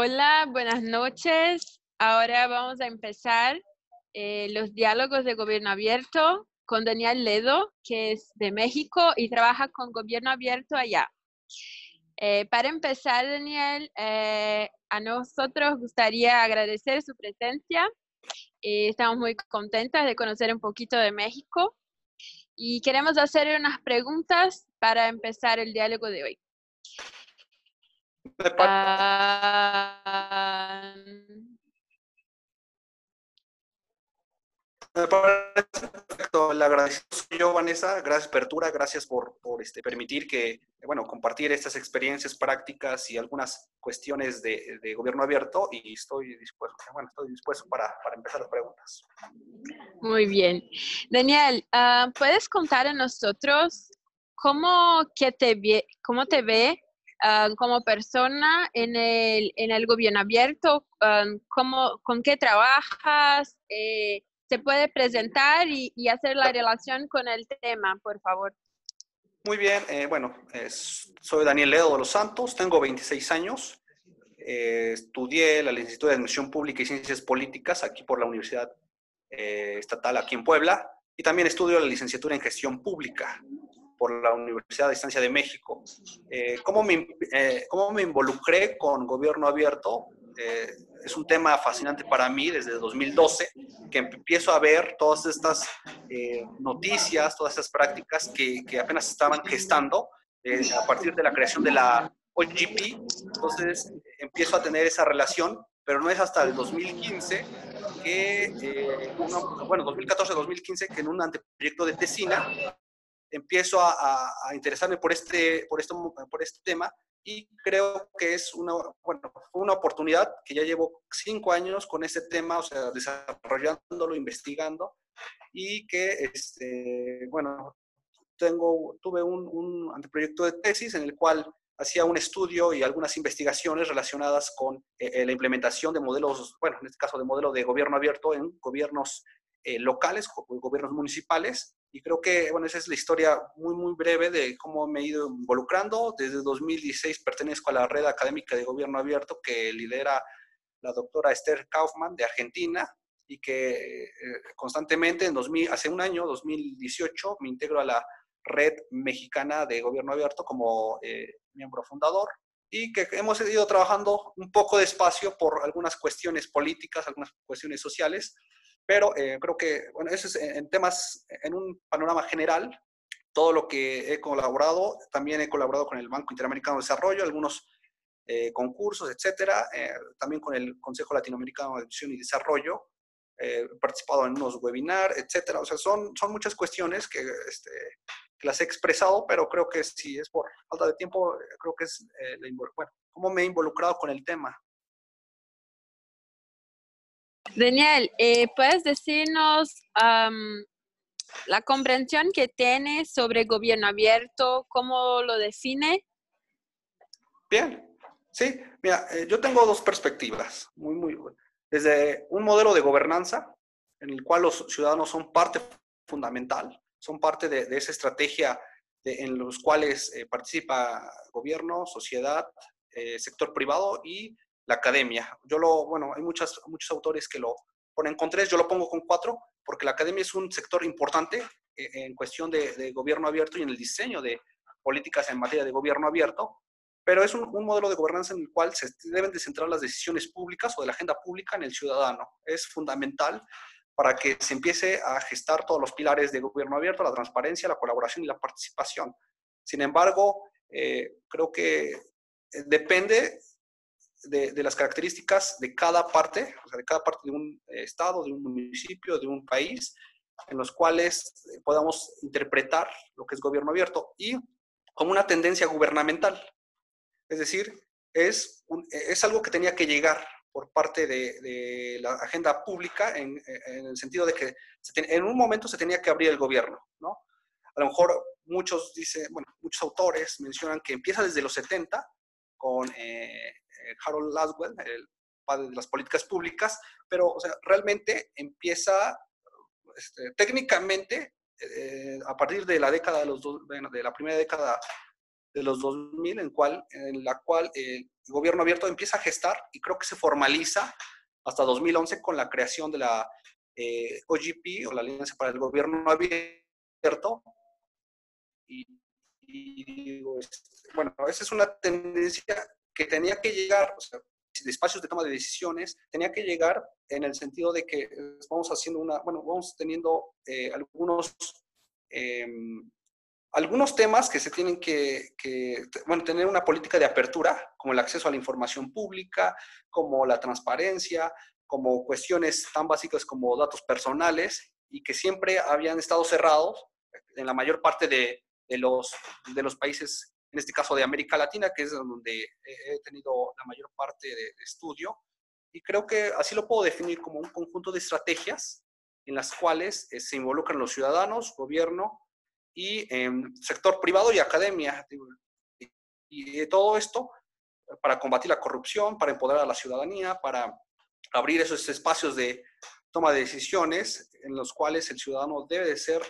Hola, buenas noches. Ahora vamos a empezar eh, los diálogos de gobierno abierto con Daniel Ledo, que es de México y trabaja con gobierno abierto allá. Eh, para empezar, Daniel, eh, a nosotros gustaría agradecer su presencia. estamos muy contentas de conocer un poquito de México y queremos hacer unas preguntas para empezar el diálogo de hoy. Ah, Me parece perfecto. Le agradezco yo, Vanessa. Gracias, Apertura. Gracias por, por este, permitir que, bueno, compartir estas experiencias prácticas y algunas cuestiones de, de gobierno abierto. Y estoy dispuesto, bueno, estoy dispuesto para, para empezar las preguntas. Muy bien. Daniel, uh, ¿puedes contar a nosotros cómo, que te, cómo te ve uh, como persona en el, en el gobierno abierto? Um, ¿Con qué trabajas? Eh, se puede presentar y, hacer la relación con el tema, por favor. Muy bien, eh, bueno, soy Daniel Ledo de los Santos, tengo 26 años, eh, estudié la licenciatura de Administración Pública y Ciencias Políticas aquí por la Universidad Estatal aquí en Puebla y también estudio la licenciatura en Gestión Pública por la Universidad de Estancia de México. ¿cómo, me, ¿Cómo me involucré con gobierno abierto? es un tema fascinante para mí desde 2012, que empiezo a ver todas estas eh, noticias, todas estas prácticas que, que apenas estaban gestando eh, a partir de la creación de la OGP. Entonces empiezo a tener esa relación, pero no es hasta el 2015 que, eh, bueno, 2014-2015, que en un anteproyecto de Tesina empiezo a, a, a, interesarme por este, por, esto, por este tema y creo que es una, bueno, una oportunidad que ya llevo cinco años con este tema, o sea, desarrollándolo, investigando y que, este, bueno, tengo, tuve un, un anteproyecto de tesis en el cual hacía un estudio y algunas investigaciones relacionadas con eh, eh, la implementación de modelos, bueno, en este caso de modelo de gobierno abierto en gobiernos eh, locales, gobiernos municipales, y creo que, bueno, esa es la historia muy, muy breve de cómo me he ido involucrando. Desde 2016 pertenezco a la red académica de gobierno abierto que lidera la doctora Esther Kaufman de Argentina y que eh, constantemente en 2000, hace un año, 2018, me integro a la red mexicana de gobierno abierto como eh, miembro fundador y que hemos ido trabajando un poco despacio por algunas cuestiones políticas, algunas cuestiones sociales, pero eh, creo que, bueno, eso es en temas, en un panorama general, todo lo que he colaborado, también he colaborado con el Banco Interamericano de Desarrollo, algunos eh, concursos, etcétera, eh, también con el Consejo Latinoamericano de Educación y Desarrollo, he participado en unos webinars, etcétera. O sea, son, son muchas cuestiones que, este, que las he expresado, pero creo que si es por falta de tiempo, creo que es, bueno, cómo me he involucrado con el tema. Daniel, eh, ¿puedes decirnos la comprensión que tienes sobre gobierno abierto? ¿Cómo lo define? Bien, sí, mira, eh, yo tengo dos perspectivas, muy, muy, desde un modelo de gobernanza en el cual los ciudadanos son parte fundamental, son parte de, esa estrategia en los cuales eh, participa gobierno, sociedad, sector privado y la academia. Yo lo, bueno, hay muchas, muchos autores que lo ponen con tres, yo lo pongo con cuatro, porque la academia es un sector importante eh, en cuestión de, gobierno abierto y en el diseño de políticas en materia de gobierno abierto, pero es un, modelo de gobernanza en el cual se deben de centrar las decisiones públicas o de la agenda pública en el ciudadano. Es fundamental para que se empiece a gestar todos los pilares de gobierno abierto, la transparencia, la colaboración y la participación. Sin embargo, eh, creo que eh, depende de, las características de cada parte, o sea, de cada parte de un estado, de un municipio, de un país, en los cuales eh, podamos interpretar lo que es gobierno abierto y como una tendencia gubernamental. Es decir, es, es algo que tenía que llegar por parte de, la agenda pública en, en, el sentido de que en un momento se tenía que abrir el gobierno, ¿no? A lo mejor muchos dicen, bueno, muchos autores mencionan que empieza desde los 70 con eh, eh, Harold Laswell, el padre de las políticas públicas, pero o sea, realmente empieza este, técnicamente eh, a partir de la década de los de la primera década de los 2000 en, cual, en la cual el gobierno abierto empieza a gestar y creo que se formaliza hasta 2011 con la creación de la eh, OGP o la Alianza para el Gobierno Abierto. Y, este, bueno, esa es una tendencia que tenía que llegar, o sea, de espacios de toma de decisiones, tenía que llegar en el sentido de que vamos haciendo una, bueno, vamos teniendo eh, algunos em, algunos temas que se tienen que, bueno, tener una política de apertura, como el acceso a la información pública, como la transparencia, como cuestiones tan básicas como datos personales y que siempre habían estado cerrados en la mayor parte de, los, de los países, en este caso de América Latina, que es donde he tenido la mayor parte de, estudio. Y creo que así lo puedo definir como un conjunto de estrategias en las cuales eh, se involucran los ciudadanos, gobierno, y en sector privado y academia. Y, todo esto para combatir la corrupción, para empoderar a la ciudadanía, para abrir esos espacios de toma de decisiones en los cuales el ciudadano debe de ser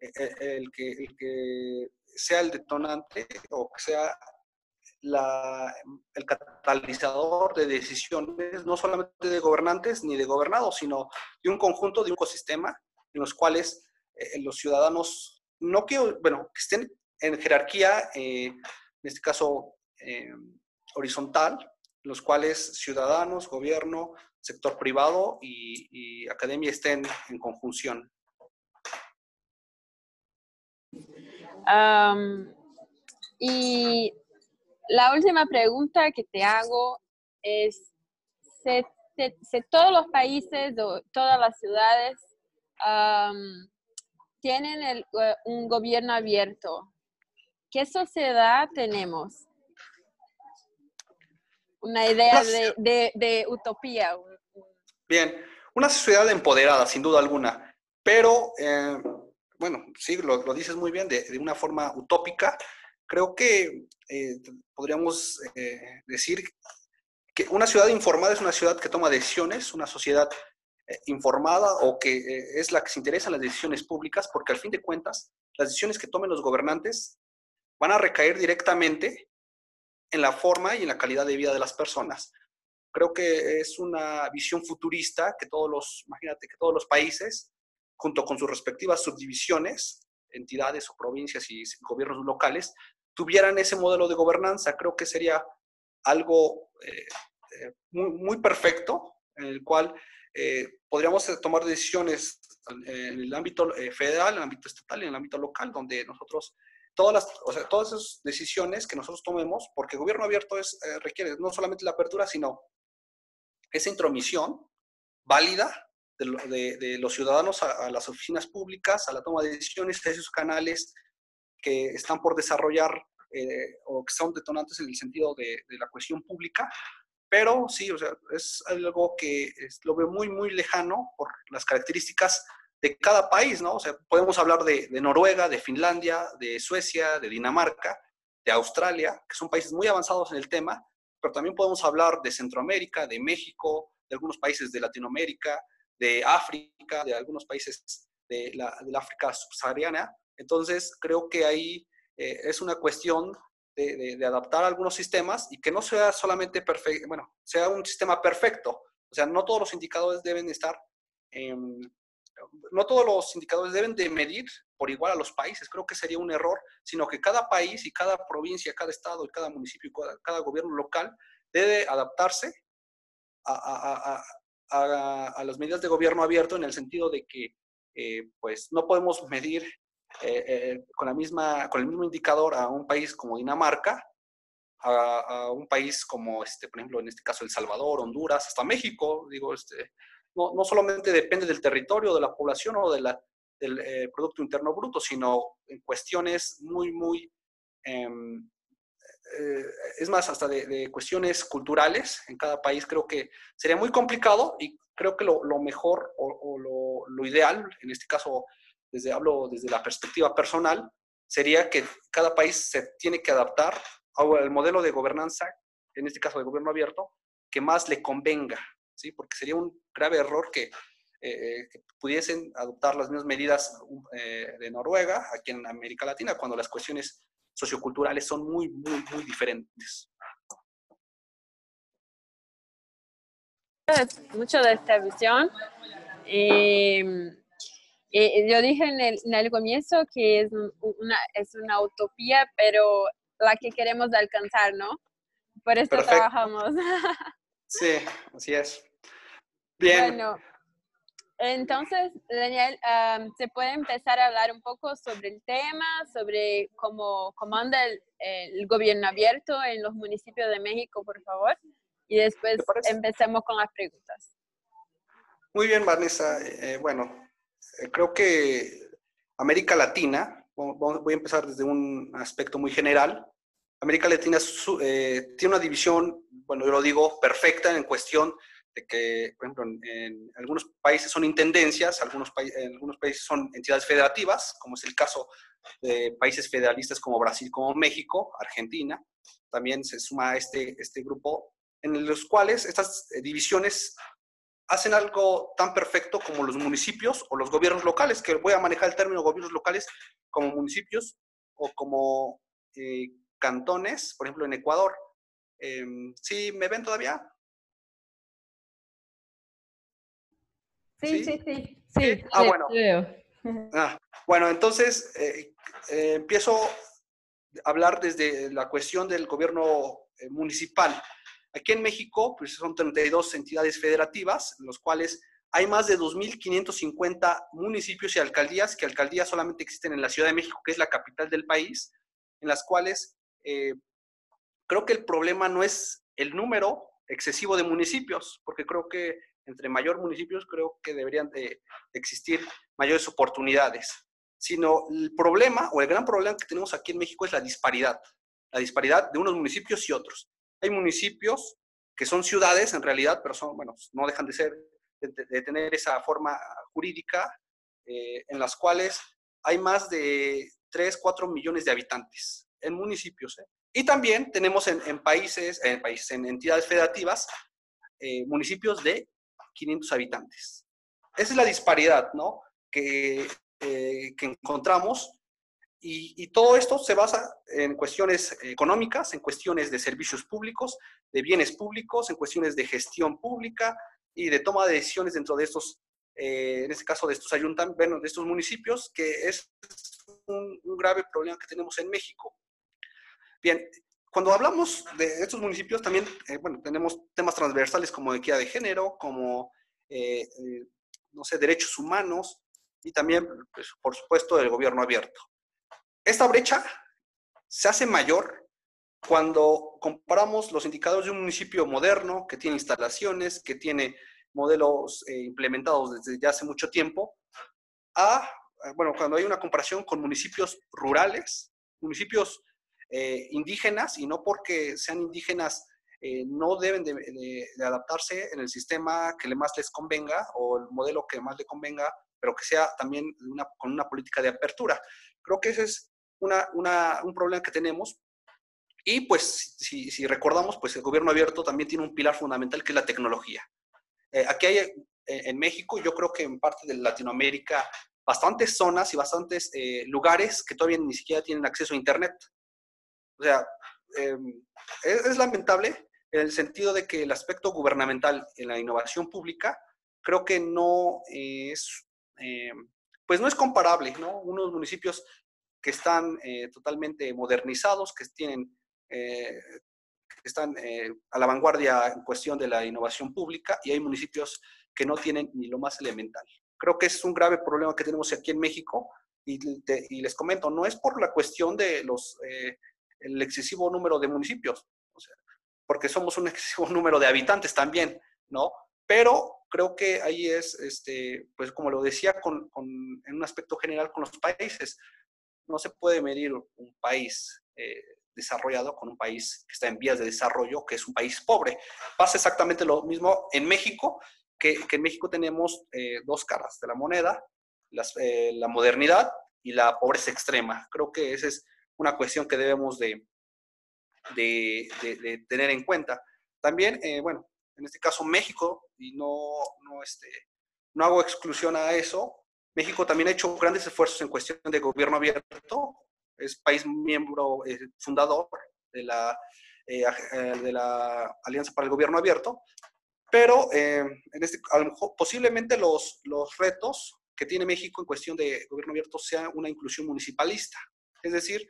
eh, eh, el que sea el detonante o que sea la, el catalizador de decisiones, no solamente de gobernantes ni de gobernados, sino de un conjunto, de un ecosistema en los cuales eh, los ciudadanos no que, bueno, que estén en jerarquía, eh, en este caso eh, horizontal, los cuales ciudadanos, gobierno, sector privado y, academia estén en conjunción. Y la última pregunta que te hago es, si, todos los países o todas las ciudades tienen el, eh, un gobierno abierto, ¿qué sociedad tenemos? Una idea de, utopía. Bien, una sociedad empoderada, sin duda alguna, pero, eh, bueno, sí, lo, dices muy bien, de, una forma utópica. Creo que eh, podríamos decir que una ciudad informada es una ciudad que toma decisiones, una sociedad eh, informada o que eh, es la que se interesa en las decisiones públicas, porque al fin de cuentas, las decisiones que tomen los gobernantes van a recaer directamente en la forma y en la calidad de vida de las personas. Creo que es una visión futurista que todos los, imagínate que todos los países, junto con sus respectivas subdivisiones, entidades o provincias y gobiernos locales, tuvieran ese modelo de gobernanza. Creo que sería algo eh, muy, muy perfecto en el cual eh, podríamos eh, tomar decisiones en el ámbito eh, federal, en el ámbito estatal y en el ámbito local, donde nosotros, todas las, o sea, todas esas decisiones que nosotros tomemos, porque gobierno abierto es, requiere no solamente la apertura, sino esa intromisión válida de, de, los ciudadanos a, las oficinas públicas, a la toma de decisiones, a esos canales que están por desarrollar o que son detonantes en el sentido de, de la cuestión pública, pero sí, o sea, es algo que lo veo muy, muy lejano por las características de cada país, ¿no? O sea, podemos hablar de, Noruega, de Finlandia, de Suecia, de Dinamarca, de Australia, que son países muy avanzados en el tema, pero también podemos hablar de Centroamérica, de México, de algunos países de Latinoamérica, de África, de algunos países de la, África subsahariana. Entonces, creo que ahí eh, es una cuestión de, adaptar algunos sistemas y que no sea solamente perfecto, bueno, sea un sistema perfecto. O sea, no todos los indicadores deben estar, no todos los indicadores deben de medir por igual a los países. Creo que sería un error, sino que cada país y cada provincia, cada estado y cada municipio cada, gobierno local debe adaptarse a, las medidas de gobierno abierto en el sentido de que eh, pues no podemos medir eh, eh, con, la misma, con el mismo indicador a un país como Dinamarca, a, un país como, este, por ejemplo, en este caso El Salvador, Honduras, hasta México, digo, este, no, no solamente depende del territorio, de la población o de la, del eh, Producto Interno Bruto, sino en cuestiones muy, muy, em, es más, hasta de, cuestiones culturales en cada país, creo que sería muy complicado y creo que lo, mejor o, lo, ideal, en este caso desde, hablo desde la perspectiva personal, sería que cada país se tiene que adaptar al modelo de gobernanza, en este caso de gobierno abierto, que más le convenga, ¿sí? Porque sería un grave error que, eh, pudiesen adoptar las mismas medidas eh, de Noruega aquí en América Latina, cuando las cuestiones socioculturales son muy, muy, muy diferentes. Mucho de esta visión. Eh, eh, yo dije en el, en el, comienzo que es una, es una utopía, pero la que queremos alcanzar, ¿no? Por eso trabajamos. Sí, así es. Bien. Bueno, entonces, Daniel, ¿se puede empezar a hablar un poco sobre el tema, sobre cómo, cómo anda el, el, gobierno abierto en los municipios de México, por favor? Y después empecemos con las preguntas. Muy bien, Vanessa. Eh, bueno, eh, creo que América Latina, voy a empezar desde un aspecto muy general. América Latina eh, tiene una división, bueno, yo lo digo, perfecta en cuestión de que, por ejemplo, en, algunos países son intendencias, algunos en algunos países son entidades federativas, como es el caso de países federalistas como Brasil, como México, Argentina. También se suma este, este grupo, en los cuales estas eh, divisiones hacen algo tan perfecto como los municipios o los gobiernos locales, que voy a manejar el término gobiernos locales como municipios o como eh, cantones, por ejemplo, en Ecuador. Em, ¿Sí me ven todavía? Sí, sí, sí. sí, ah, bueno. Ah, bueno, entonces eh, eh, empiezo a hablar desde la cuestión del gobierno eh, municipal. Aquí en México, pues son 32 entidades federativas, en los cuales hay más de 2.550 municipios y alcaldías, que alcaldías solamente existen en la Ciudad de México, que es la capital del país, en las cuales creo que el problema no es el número excesivo de municipios, porque creo que entre mayor municipios, creo que deberían de existir mayores oportunidades. Sino el problema o el gran problema que tenemos aquí en México es la disparidad, la disparidad de unos municipios y otros. Hay municipios que son ciudades en realidad, pero son, bueno, no dejan de ser, de, tener esa forma jurídica eh, en las cuales hay más de 3, 4 millones de habitantes en municipios. ¿eh? Y también tenemos en, países, en países, en entidades federativas, eh, municipios de 500 habitantes. Esa es la disparidad, ¿no? Que, eh, que encontramos y, y, todo esto se basa en cuestiones económicas, en cuestiones de servicios públicos, de bienes públicos, en cuestiones de gestión pública y de toma de decisiones dentro de estos, eh, en este caso de estos ayuntamientos, bueno, de estos municipios, que es un, un, grave problema que tenemos en México. Bien, cuando hablamos de estos municipios, también, eh, bueno, tenemos temas transversales como equidad de género, como, eh, eh, no sé, derechos humanos y también, pues, por supuesto, el gobierno abierto. Esta brecha se hace mayor cuando comparamos los indicadores de un municipio moderno que tiene instalaciones, que tiene modelos implementados desde ya hace mucho tiempo, a, bueno, cuando hay una comparación con municipios rurales, municipios eh, indígenas y no porque sean indígenas eh, no deben de, adaptarse en el sistema que más les convenga o el modelo que más le convenga, pero que sea también con una política de apertura. Creo que ese es una, un problema que tenemos. Y pues si, si, recordamos, pues el gobierno abierto también tiene un pilar fundamental que es la tecnología. Eh, aquí hay en México, yo creo que en parte de Latinoamérica, bastantes zonas y bastantes lugares que todavía ni siquiera tienen acceso a Internet. O sea, em, es, lamentable en el sentido de que el aspecto gubernamental en la innovación pública creo que no es, em, pues no es comparable, ¿no? Unos municipios que están eh, totalmente modernizados, que tienen, eh, están eh, a la vanguardia en cuestión de la innovación pública y hay municipios que no tienen ni lo más elemental. Creo que es un grave problema que tenemos aquí en México y, y les comento, no es por la cuestión de los el excesivo número de municipios, o sea, porque somos un excesivo número de habitantes también, ¿no? Pero creo que ahí es, este, pues como lo decía con, con, en un aspecto general con los países, no se puede medir un país eh, desarrollado con un país que está en vías de desarrollo, que es un país pobre. Pasa exactamente lo mismo en México, que, que en México tenemos eh, dos caras de la moneda, las, eh, la modernidad y la pobreza extrema. Creo que ese es una cuestión que debemos de, de, tener en cuenta. También, eh, bueno, en este caso México, y no, no, este, no hago exclusión a eso, México también ha hecho grandes esfuerzos en cuestión de gobierno abierto, es país miembro eh, fundador de la, eh, de la Alianza para el Gobierno Abierto, pero en este, posiblemente los, los retos que tiene México en cuestión de gobierno abierto sea una inclusión municipalista. Es decir,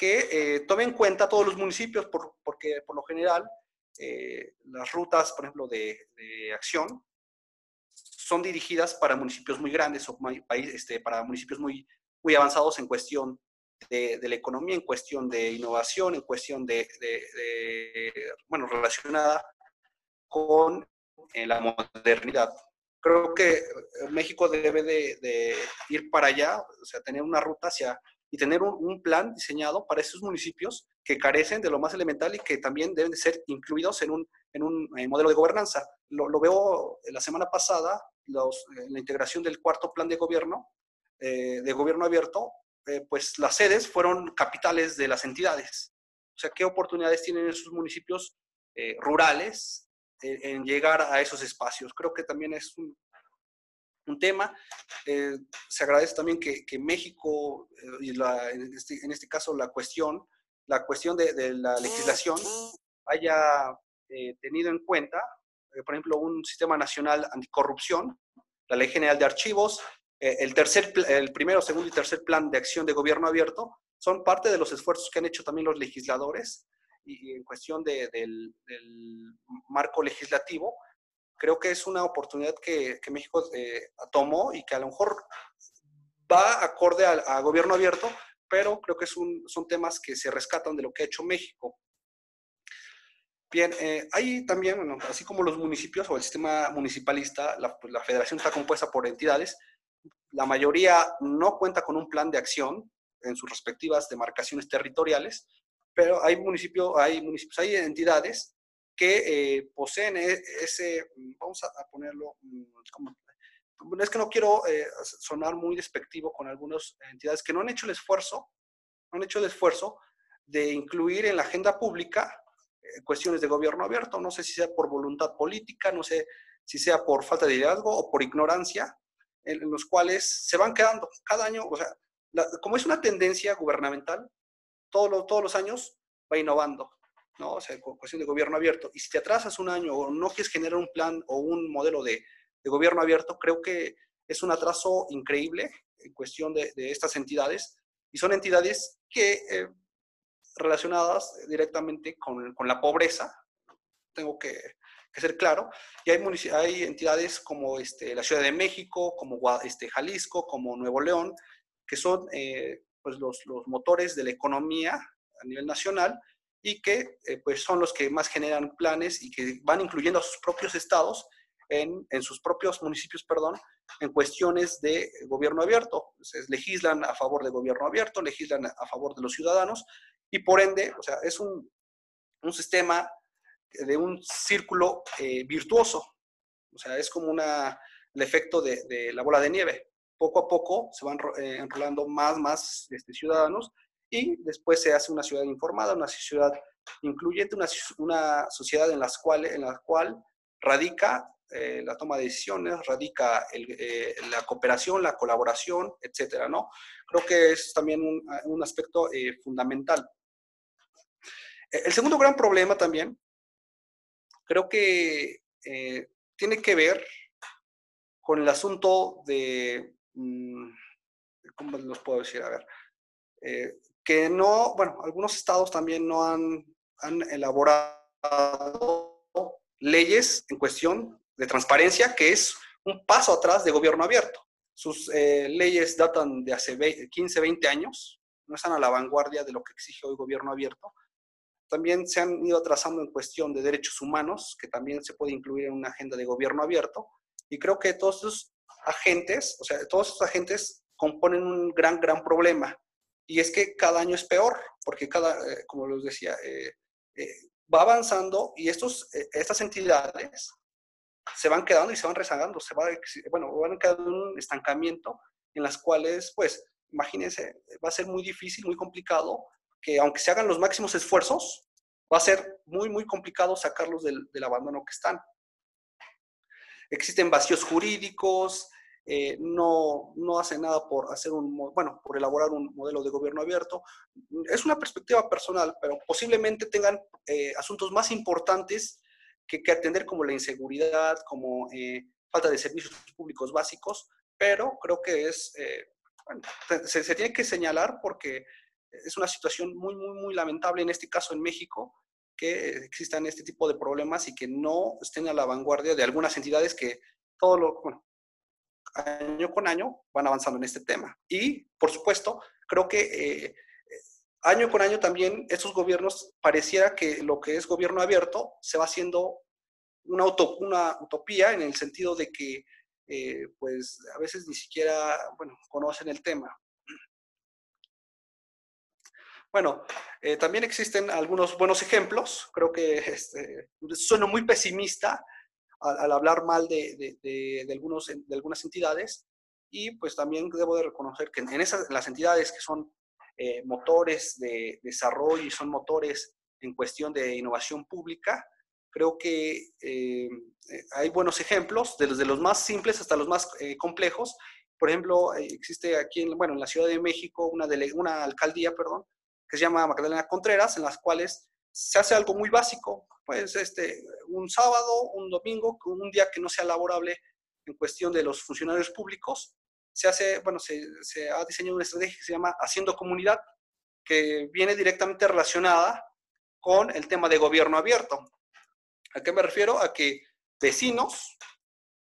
que tome en cuenta todos los municipios, porque por lo general las rutas, por ejemplo, de, de acción son dirigidas para municipios muy grandes o este, para municipios muy, muy avanzados en cuestión de, la economía, en cuestión de innovación, en cuestión de, bueno, relacionada con eh, la modernidad. Creo que eh, México debe de, ir para allá, o sea, tener una ruta hacia y tener un, plan diseñado para esos municipios que carecen de lo más elemental y que también deben de ser incluidos en un, en un eh, modelo de gobernanza. Lo, veo la semana pasada, eh, la integración del cuarto plan de gobierno, eh, de gobierno abierto, eh, pues las sedes fueron capitales de las entidades. O sea, ¿qué oportunidades tienen esos municipios rurales en llegar a esos espacios? Creo que también es un, un tema. se agradece también que, que México, y la, en, este, en, este, caso la cuestión, la cuestión de, de la legislación, haya tenido en cuenta eh, por ejemplo, un sistema nacional anticorrupción, la Ley General de Archivos, eh, el, tercer, el primero, segundo y tercer plan de acción de gobierno abierto, son parte de los esfuerzos que han hecho también los legisladores y, en cuestión de, del, marco legislativo. Creo que es una oportunidad que, que México eh, tomó y que a lo mejor va acorde a, gobierno abierto, pero creo que es un, son temas que se rescatan de lo que ha hecho México. Bien, eh, hay también, bueno, así como los municipios o el sistema municipalista, la, pues, la, federación está compuesta por entidades, la mayoría no cuenta con un plan de acción en sus respectivas demarcaciones territoriales, pero hay municipios, hay, municipios, hay entidades que eh, poseen e, ese, vamos a, ponerlo, mm, como, es que no quiero eh, sonar muy despectivo con algunas entidades que no han hecho el esfuerzo, no han hecho el esfuerzo de incluir en la agenda pública eh, cuestiones de gobierno abierto. No sé si sea por voluntad política, no sé si sea por falta de liderazgo o por ignorancia, en, los cuales se van quedando cada año, o sea, como es una tendencia gubernamental, todos todos los años va innovando, ¿no? O sea, cuestión de gobierno abierto. Y si te atrasas un año o no quieres generar un plan o un modelo de, de gobierno abierto, creo que es un atraso increíble en cuestión de, de estas entidades. Y son entidades que eh, relacionadas directamente con, con la pobreza, tengo que, ser claro, y hay, hay entidades como este, la Ciudad de México, como este, Jalisco, como Nuevo León, que son eh, pues los, los, motores de la economía a nivel nacional y que eh, pues son los que más generan planes y que van incluyendo a sus propios estados en, en, sus propios municipios, perdón, en cuestiones de gobierno abierto. legislan a favor de gobierno abierto, legislan a favor de los ciudadanos y por ende, o sea, es un, un sistema de un círculo eh, virtuoso. O sea, es como una, el efecto de, de, la bola de nieve. Poco a poco se van eh, enrolando más, más este, ciudadanos y después se hace una ciudad informada, una ciudad incluyente, una, una sociedad en, las cual, en la cual radica eh, la toma de decisiones, radica eh, la cooperación, la colaboración, etcétera, ¿no? Creo que es también un, aspecto eh, fundamental. El segundo gran problema también, creo que tiene que ver con el asunto de, mm, ¿cómo los puedo decir? A ver, que no, bueno, algunos estados también no han, han elaborado leyes en cuestión de transparencia, que es un paso atrás de gobierno abierto. Sus leyes datan de hace 15, 20 años, no están a la vanguardia de lo que exige hoy gobierno abierto, también se han ido atrasando en cuestión de derechos humanos, que también se puede incluir en una agenda de gobierno abierto. Y creo que todos esos agentes, o sea, todos esos agentes componen un gran, gran problema. Y es que cada año es peor, porque cada, eh, como les decía, eh, eh, va avanzando y estos, estas entidades se van quedando y se van rezagando, se va, bueno, van quedando en un estancamiento en las cuales, pues, imagínense, va a ser muy difícil, muy complicado que aunque se hagan los máximos esfuerzos, va a ser muy, muy complicado sacarlos del, abandono que están. Existen vacíos jurídicos, eh, no, no hace nada por hacer un, bueno, por elaborar un modelo de gobierno abierto. Es una perspectiva personal, pero posiblemente tengan eh, asuntos más importantes que, atender como la inseguridad, como eh, falta de servicios públicos básicos, pero creo que es, se, tiene que señalar porque es una situación muy, muy, muy lamentable en este caso en México, que existan este tipo de problemas y que no estén a la vanguardia de algunas entidades que todo lo, año con año van avanzando en este tema. Y, por supuesto, creo que eh, año con año también estos gobiernos pareciera que lo que es gobierno abierto se va haciendo una, utopía en el sentido de que, eh, pues, a veces ni siquiera, bueno, conocen el tema. Bueno, eh, también existen algunos buenos ejemplos. Creo que este, sueno muy pesimista al, hablar mal de, de, de, algunos, de algunas entidades. Y pues también debo de reconocer que en esas, las entidades que son eh, motores de desarrollo y son motores en cuestión de innovación pública, creo que eh, hay buenos ejemplos, desde los más simples hasta los más complejos. Por ejemplo, existe aquí, en, bueno, en la Ciudad de México una, una alcaldía, perdón, que se llama Magdalena Contreras, en las cuales se hace algo muy básico, pues este, un sábado, un domingo, un día que no sea laborable en cuestión de los funcionarios públicos, se hace, bueno, se, ha diseñado una estrategia que se llama Haciendo Comunidad, que viene directamente relacionada con el tema de gobierno abierto. ¿A qué me refiero? A que vecinos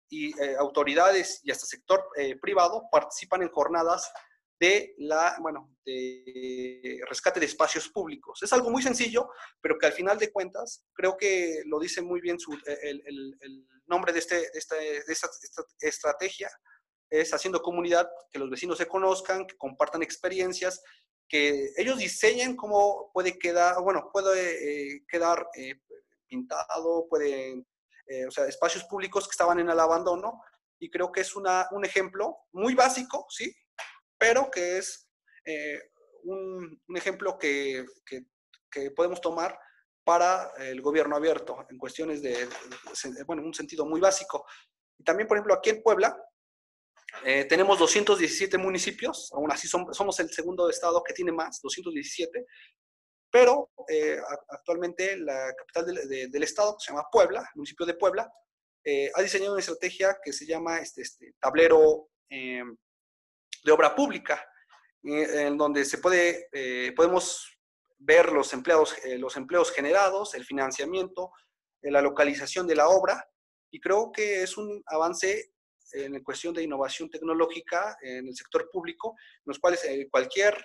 y eh, autoridades y hasta sector eh, privado participan en jornadas de la, bueno, de rescate de espacios públicos. Es algo muy sencillo, pero que al final de cuentas, creo que lo dice muy bien su, el, el, nombre de, este, de, esta, de esta estrategia, es haciendo comunidad, que los vecinos se conozcan, que compartan experiencias, que ellos diseñen cómo puede quedar, bueno, puede eh, quedar eh, pintado, pueden, eh, o sea, espacios públicos que estaban en el abandono, y creo que es una, un ejemplo muy básico, ¿sí? Pero que es eh, un, un, ejemplo que, que, que, podemos tomar para el gobierno abierto en cuestiones de, bueno, un sentido muy básico. Y también, por ejemplo, aquí en Puebla eh, tenemos 217 municipios, aún así somos, somos el segundo estado que tiene más, 217, pero eh, actualmente la capital del, de, del estado, que se llama Puebla, el municipio de Puebla, eh, ha diseñado una estrategia que se llama este, este tablero eh, de obra pública, en donde se puede, eh, podemos ver los empleados, eh, los empleos generados, el financiamiento, eh, la localización de la obra, y creo que es un avance en cuestión de innovación tecnológica en el sector público, en los cuales eh, cualquier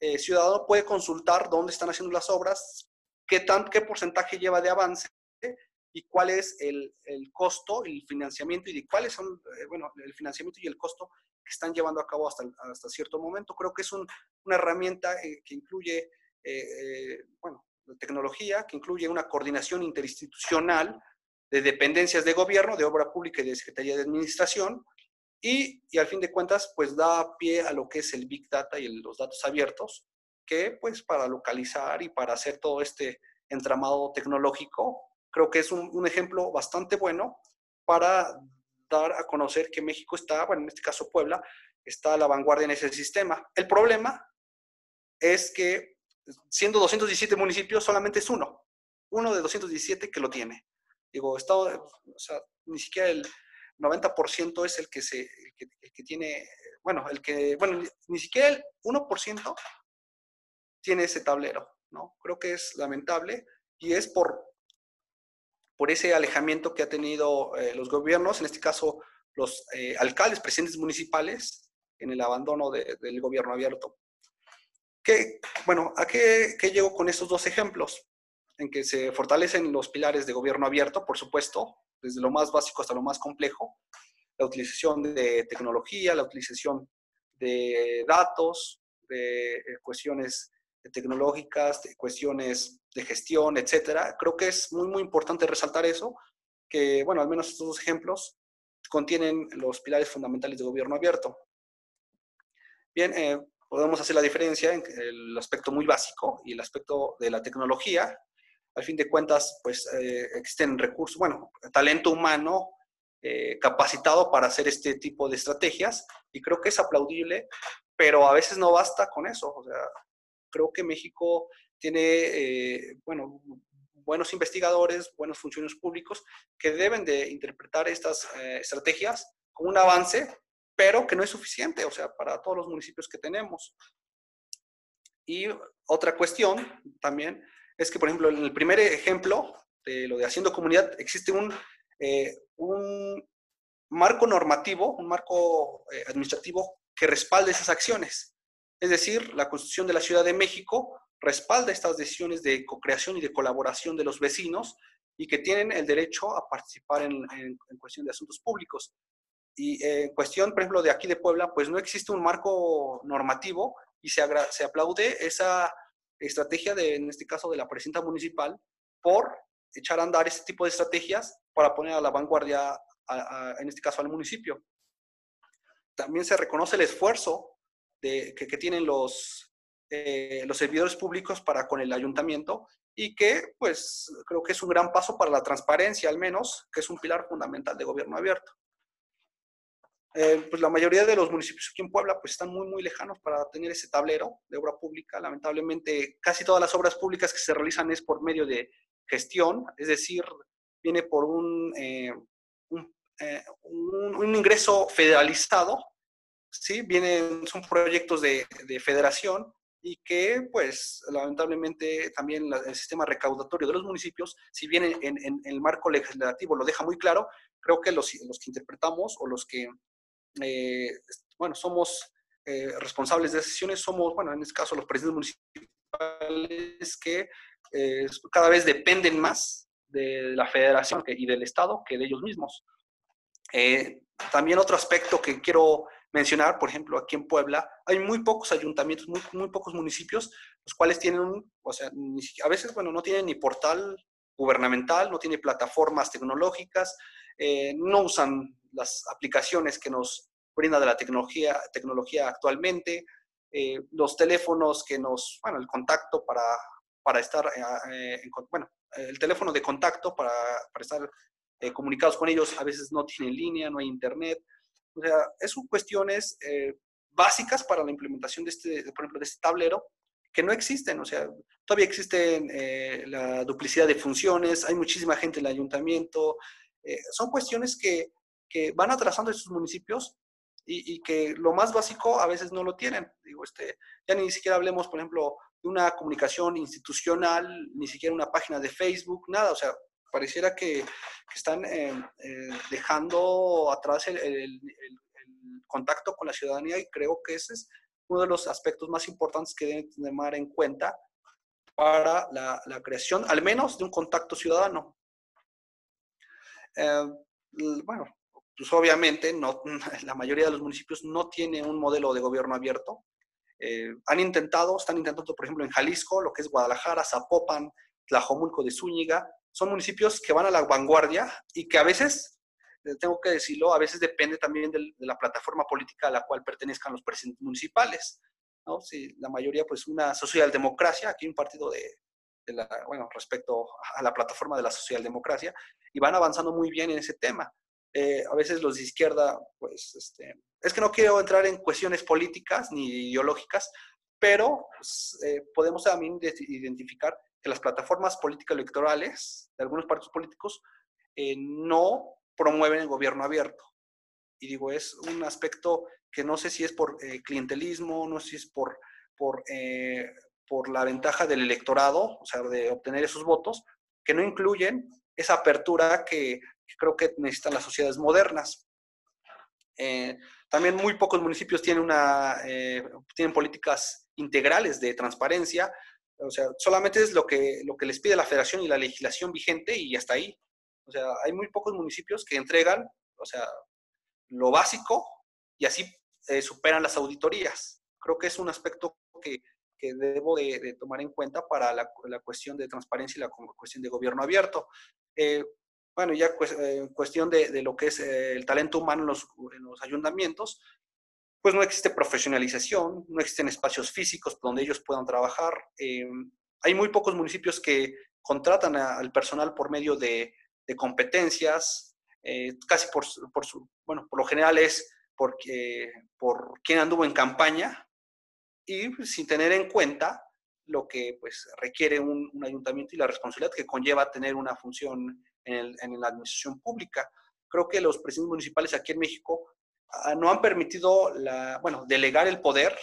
eh, ciudadano puede consultar dónde están haciendo las obras, qué, tan, qué porcentaje lleva de avance y cuál es el, el costo, el financiamiento y de cuáles son, eh, bueno, el financiamiento y el costo que están llevando a cabo hasta, hasta cierto momento. Creo que es un, una herramienta eh, que incluye, eh, eh, bueno, tecnología, que incluye una coordinación interinstitucional de dependencias de gobierno, de obra pública y de Secretaría de Administración, y, y, al fin de cuentas, pues da pie a lo que es el Big Data y el, los datos abiertos, que pues para localizar y para hacer todo este entramado tecnológico, creo que es un, un ejemplo bastante bueno para dar a conocer que México está, bueno, en este caso Puebla, está a la vanguardia en ese sistema. El problema es que siendo 217 municipios, solamente es uno, uno de 217 que lo tiene. Digo, estado, o sea, ni siquiera el 90% es el que, se, el que, el que tiene, bueno, el que, bueno, ni siquiera el 1% tiene ese tablero, ¿no? Creo que es lamentable y es por por ese alejamiento que ha tenido eh, los gobiernos, en este caso los eh, alcaldes, presidentes municipales, en el abandono de, del gobierno abierto. ¿Qué, bueno, ¿a qué, qué llego con estos dos ejemplos? En que se fortalecen los pilares de gobierno abierto, por supuesto, desde lo más básico hasta lo más complejo, la utilización de tecnología, la utilización de datos, de eh, cuestiones tecnológicas, de cuestiones de gestión, etcétera. Creo que es muy, muy importante resaltar eso, que, bueno, al menos estos dos ejemplos contienen los pilares fundamentales de gobierno abierto. Bien, eh, podemos hacer la diferencia en el aspecto muy básico y el aspecto de la tecnología. Al fin de cuentas, pues eh, existen recursos, bueno, talento humano eh, capacitado para hacer este tipo de estrategias y creo que es aplaudible, pero a veces no basta con eso. O sea, creo que México tiene, eh, bueno, buenos investigadores, buenos funcionarios públicos que deben de interpretar estas eh, estrategias como un avance, pero que no es suficiente, o sea, para todos los municipios que tenemos. Y otra cuestión también es que, por ejemplo, en el primer ejemplo de lo de haciendo comunidad, existe un, eh, un marco normativo, un marco eh, administrativo que respalde esas acciones. Es decir, la Constitución de la Ciudad de México respalda estas decisiones de co-creación y de colaboración de los vecinos y que tienen el derecho a participar en, cuestión de asuntos públicos. Y eh, en cuestión, por ejemplo, de aquí de Puebla, pues no existe un marco normativo y se, se aplaude esa estrategia, de, en este caso, de la presidenta municipal por echar a andar este tipo de estrategias para poner a la vanguardia, en este caso, al municipio. También se reconoce el esfuerzo de, que, tienen los, eh, los servidores públicos para con el ayuntamiento y que pues creo que es un gran paso para la transparencia al menos, que es un pilar fundamental de gobierno abierto. Eh, pues la mayoría de los municipios aquí en Puebla pues están muy muy lejanos para tener ese tablero de obra pública. Lamentablemente casi todas las obras públicas que se realizan es por medio de gestión, es decir, viene por un, eh, un, ingreso federalizado, ¿sí? Vienen, son proyectos de, de federación y que, pues, lamentablemente también el sistema recaudatorio de los municipios, si bien en, el marco legislativo lo deja muy claro, creo que los, los que interpretamos o los que, eh, bueno, somos eh, responsables de decisiones somos, bueno, en este caso los presidentes municipales que eh, cada vez dependen más de la federación y del Estado que de ellos mismos. también otro aspecto que quiero mencionar, por ejemplo, aquí en Puebla, hay muy pocos ayuntamientos, muy, muy pocos municipios, los cuales tienen, o sea, a veces, bueno, no tienen ni portal gubernamental, no tienen plataformas tecnológicas, eh, no usan las aplicaciones que nos brinda la tecnología, tecnología actualmente, eh, los teléfonos que nos, bueno, el contacto para, para estar, eh, bueno, el teléfono de contacto para, para estar comunicados con ellos a veces no tiene línea, no hay internet, o sea, son cuestiones eh, básicas para la implementación de este, por ejemplo, de este tablero que no existen. O sea, todavía existe eh, la duplicidad de funciones, hay muchísima gente en el ayuntamiento. Eh, son cuestiones que, que, van atrasando estos municipios y, y, que lo más básico a veces no lo tienen. Digo, este, ya ni siquiera hablemos, por ejemplo, de una comunicación institucional, ni siquiera una página de Facebook, nada. O sea, pareciera que, están eh, eh, dejando atrás el, contacto con la ciudadanía y creo que ese es uno de los aspectos más importantes que deben tomar en cuenta para la, creación, al menos, de un contacto ciudadano. Eh, bueno, pues obviamente no, la mayoría de los municipios no tiene un modelo de gobierno abierto. han intentado, están intentando, por ejemplo, en Jalisco, lo que es Guadalajara, Zapopan, Tlajomulco de Zúñiga, son municipios que van a la vanguardia y que a veces, eh, tengo que decirlo, a veces depende también de, la plataforma política a la cual pertenezcan los presidentes municipales. ¿no? Si la mayoría, pues una socialdemocracia, aquí un partido de, la, bueno, respecto a la plataforma de la socialdemocracia, y van avanzando muy bien en ese tema. Eh, a veces los de izquierda, pues, este, es que no quiero entrar en cuestiones políticas ni ideológicas, pero pues, eh, podemos también identificar que las plataformas políticas electorales de algunos partidos políticos eh, no promueven el gobierno abierto. Y digo, es un aspecto que no sé si es por eh, clientelismo, no sé si es por, por, por la ventaja del electorado, o sea, de obtener esos votos, que no incluyen esa apertura que, creo que necesitan las sociedades modernas. también muy pocos municipios tienen, una, tienen políticas integrales de transparencia, o sea, solamente es lo que, lo que les pide la federación y la legislación vigente y hasta ahí. O sea, hay muy pocos municipios que entregan, o sea, lo básico y así eh, superan las auditorías. Creo que es un aspecto que, que debo de, tomar en cuenta para la, la, cuestión de transparencia y la cuestión de gobierno abierto. Eh, bueno, ya eh, en cuestión de, de, lo que es el talento humano en los, en los ayuntamientos, pues no existe profesionalización, no existen espacios físicos donde ellos puedan trabajar. Eh, hay muy pocos municipios que contratan al personal por medio de, competencias. eh, casi por, su, bueno, por lo general es porque, por quien anduvo en campaña y sin tener en cuenta lo que pues, requiere un, ayuntamiento y la responsabilidad que conlleva tener una función en, la administración pública. Creo que los presidentes municipales aquí en México no han permitido bueno, delegar el poder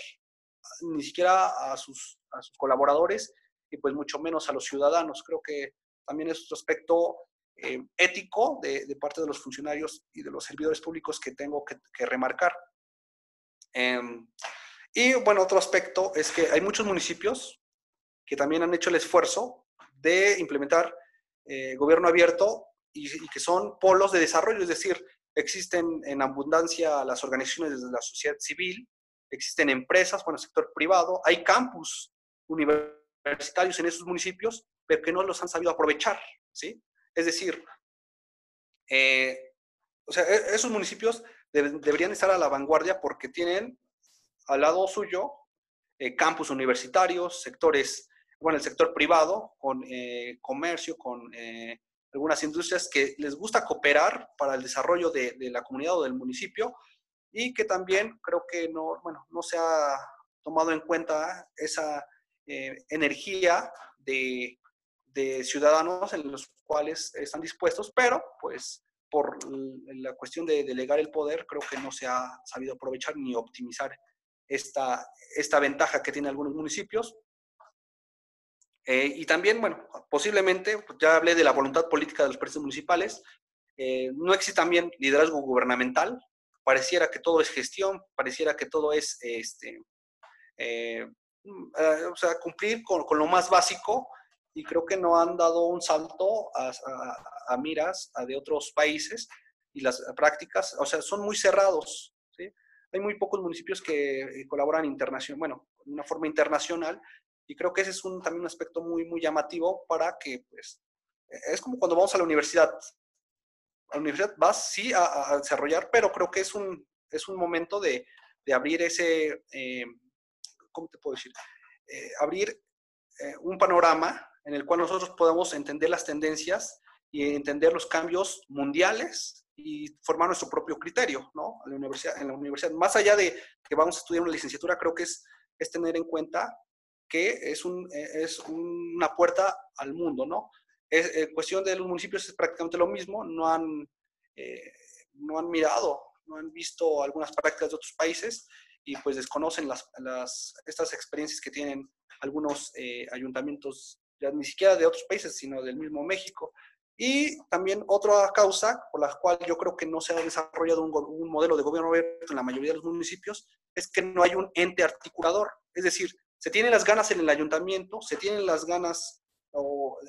ni siquiera a sus, colaboradores y pues mucho menos a los ciudadanos. Creo que también es otro aspecto eh, ético de, parte de los funcionarios y de los servidores públicos que tengo que, remarcar. Eh, y bueno, otro aspecto es que hay muchos municipios que también han hecho el esfuerzo de implementar eh, gobierno abierto y, que son polos de desarrollo, es decir, existen en abundancia las organizaciones de la sociedad civil, existen empresas, bueno, el sector privado, hay campus universitarios en esos municipios, pero que no los han sabido aprovechar, ¿sí? Es decir, eh, o sea, e, esos municipios deberían estar a la vanguardia porque tienen al lado suyo eh, campus universitarios, sectores bueno, el sector privado, con eh, comercio, con algunas industrias que les gusta cooperar para el desarrollo de, la comunidad o del municipio y que también creo que no, bueno, no se ha tomado en cuenta esa eh, energía de, de, ciudadanos en los cuales están dispuestos, pero pues por la cuestión de delegar el poder creo que no se ha sabido aprovechar ni optimizar esta, esta ventaja que tienen algunos municipios eh, y también, bueno, posiblemente, pues, ya hablé de la voluntad política de los presidentes municipales, eh, no existe también liderazgo gubernamental, pareciera que todo es gestión, pareciera que todo es, este, eh, mm, o sea, cumplir con, con, lo más básico. Y creo que no han dado un salto a, a, miras a de otros países y las prácticas, o sea, son muy cerrados, ¿sí? Hay muy pocos municipios que colaboran internacional, bueno, de una forma internacional y creo que ese es un, también un aspecto muy, muy llamativo para que, pues, es como cuando vamos a la universidad. A la universidad vas, sí, a, desarrollar, pero creo que es un, es un momento de, de abrir ese, eh, ¿cómo te puedo decir? Eh, abrir eh, un panorama en el cual nosotros podamos entender las tendencias y entender los cambios mundiales y formar nuestro propio criterio, ¿no? En la universidad, en la universidad. Más allá de que vamos a estudiar una licenciatura, creo que es, es tener en cuenta que es, eh, una puerta al mundo, ¿no? Es, eh, cuestión de los municipios es prácticamente lo mismo, no han, eh, no han mirado, no han visto algunas prácticas de otros países y pues desconocen las, estas experiencias que tienen algunos ayuntamientos, ya ni siquiera de otros países, sino del mismo México. Y también otra causa por la cual yo creo que no se ha desarrollado un modelo de gobierno abierto en la mayoría de los municipios es que no hay un ente articulador. Es decir, se tienen las ganas en el ayuntamiento, se tienen las ganas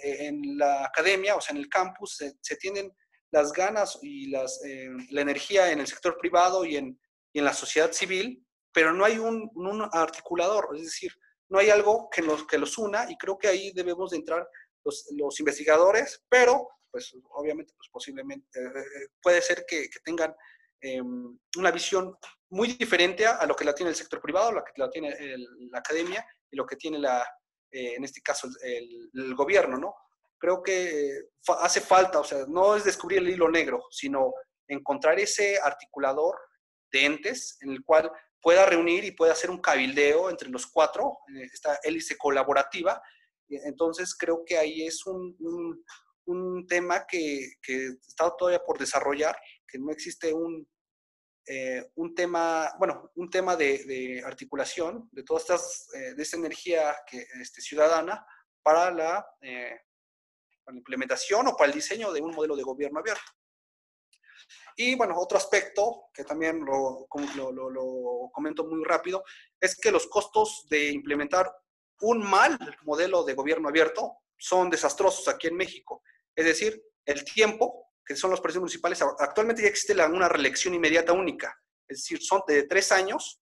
en la academia, o sea, en el campus, se, tienen las ganas y las, eh, la energía en el sector privado y en, en, la sociedad civil, pero no hay un, articulador, es decir, no hay algo que los, que los una y creo que ahí debemos de entrar los, los investigadores, pero pues obviamente pues posiblemente eh, eh, puede ser que, que tengan em, una visión muy diferente a, lo que la tiene el sector privado, lo que la tiene la academia y lo que tiene la, eh, en este caso el, gobierno, ¿no? Creo que hace falta, o sea, no es descubrir el hilo negro, sino encontrar ese articulador de entes en el cual pueda reunir y pueda hacer un cabildeo entre los cuatro, eh, esta hélice colaborativa. Entonces creo que ahí es un, un, un tema que, que, está todavía por desarrollar, que no existe un, eh, un tema, bueno, un tema de, articulación de todas estas, eh, de esta energía que, este, ciudadana para la, eh, para la, implementación o para el diseño de un modelo de gobierno abierto. Y bueno, otro aspecto que también lo, lo, lo comento muy rápido, es que los costos de implementar un mal modelo de gobierno abierto son desastrosos aquí en México. Es decir, el tiempo que son los presidentes municipales, actualmente ya existe una reelección inmediata única, es decir, son de tres años,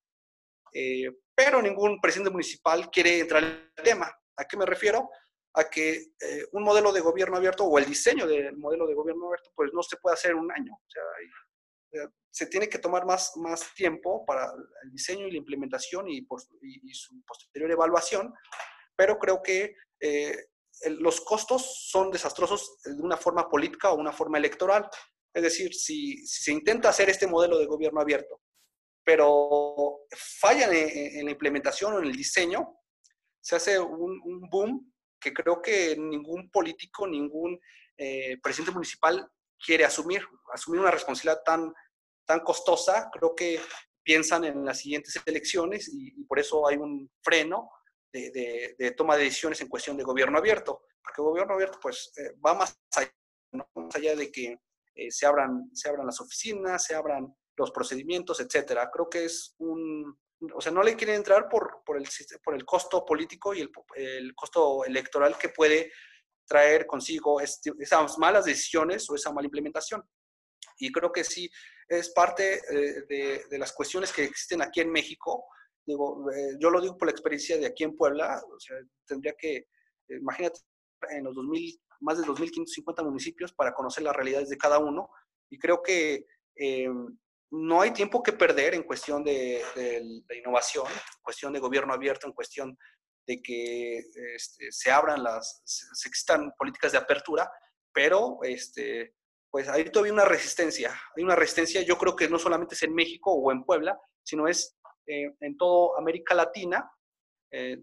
eh, pero ningún presidente municipal quiere entrar en el tema. ¿A qué me refiero? A que eh, un modelo de gobierno abierto o el diseño del modelo de gobierno abierto, pues no se puede hacer en un año. O sea, se tiene que tomar más, más tiempo para el diseño y la implementación y, y, su posterior evaluación, pero creo que eh, los costos son desastrosos de una forma política o una forma electoral. Es decir, si, se intenta hacer este modelo de gobierno abierto, pero fallan en, la implementación o en el diseño, se hace un, boom que creo que ningún político, ningún eh, presidente municipal quiere asumir, asumir una responsabilidad tan, tan costosa. Creo que piensan en las siguientes elecciones y, por eso hay un freno de, toma de decisiones en cuestión de gobierno abierto, porque gobierno abierto pues eh, va más allá, de que eh, se, abran, se abran las oficinas, se abran los procedimientos, etcétera. Creo que es un, o sea, no le quieren entrar por, por, el, por el costo político y el, el costo electoral que puede traer consigo este, esas malas decisiones o esa mala implementación. Y creo que sí es parte eh, de, las cuestiones que existen aquí en México. Digo, eh, yo lo digo por la experiencia de aquí en Puebla, o sea, tendría que, imagínate, en los 2000, más de 2.550 municipios para conocer las realidades de cada uno. Y creo que eh, no hay tiempo que perder en cuestión de, de, innovación, en cuestión de gobierno abierto, en cuestión de que este, se abran las, se existan políticas de apertura, pero este, pues hay todavía una resistencia. Hay una resistencia, yo creo que no solamente es en México o en Puebla, sino es eh, en toda América Latina. Eh,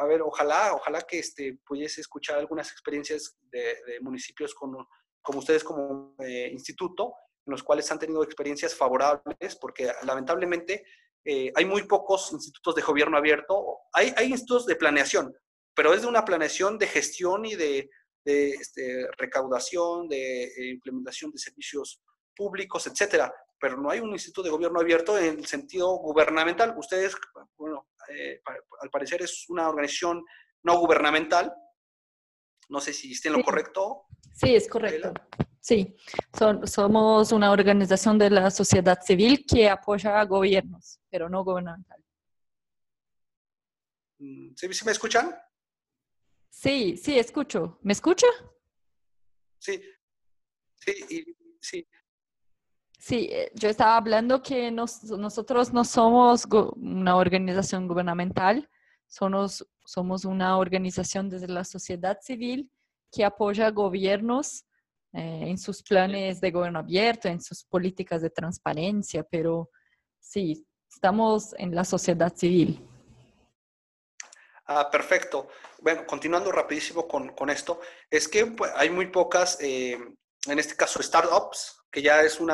a ver, ojalá, ojalá que este, pudiese escuchar algunas experiencias de, municipios como, como ustedes como eh, instituto, en los cuales han tenido experiencias favorables, porque lamentablemente hay muy pocos institutos de gobierno abierto. Hay, hay institutos de planeación, pero es de una planeación de gestión y de, de este, recaudación, de eh, implementación de servicios públicos, etcétera. Pero no hay un instituto de gobierno abierto en el sentido gubernamental. Ustedes, bueno, eh, al parecer es una organización no gubernamental. No sé si esté en lo correcto. Sí, es correcto. Sí, somos una organización de la sociedad civil que apoya a gobiernos, pero no gubernamental. Mm, ¿Sí, ¿Sí me escuchan? Sí, sí, escucho. ¿Me escucha? Sí, sí, sí. Sí, eh, yo estaba hablando que nosotros no somos una organización gubernamental, somos, somos una organización desde la sociedad civil que apoya gobiernos eh, en sus planes de gobierno abierto, en sus políticas de transparencia, pero sí, estamos en la sociedad civil. Ah, perfecto. Bueno, continuando rapidísimo con, con esto, es que pues, hay muy pocas, eh, en este caso, startups, que ya es un,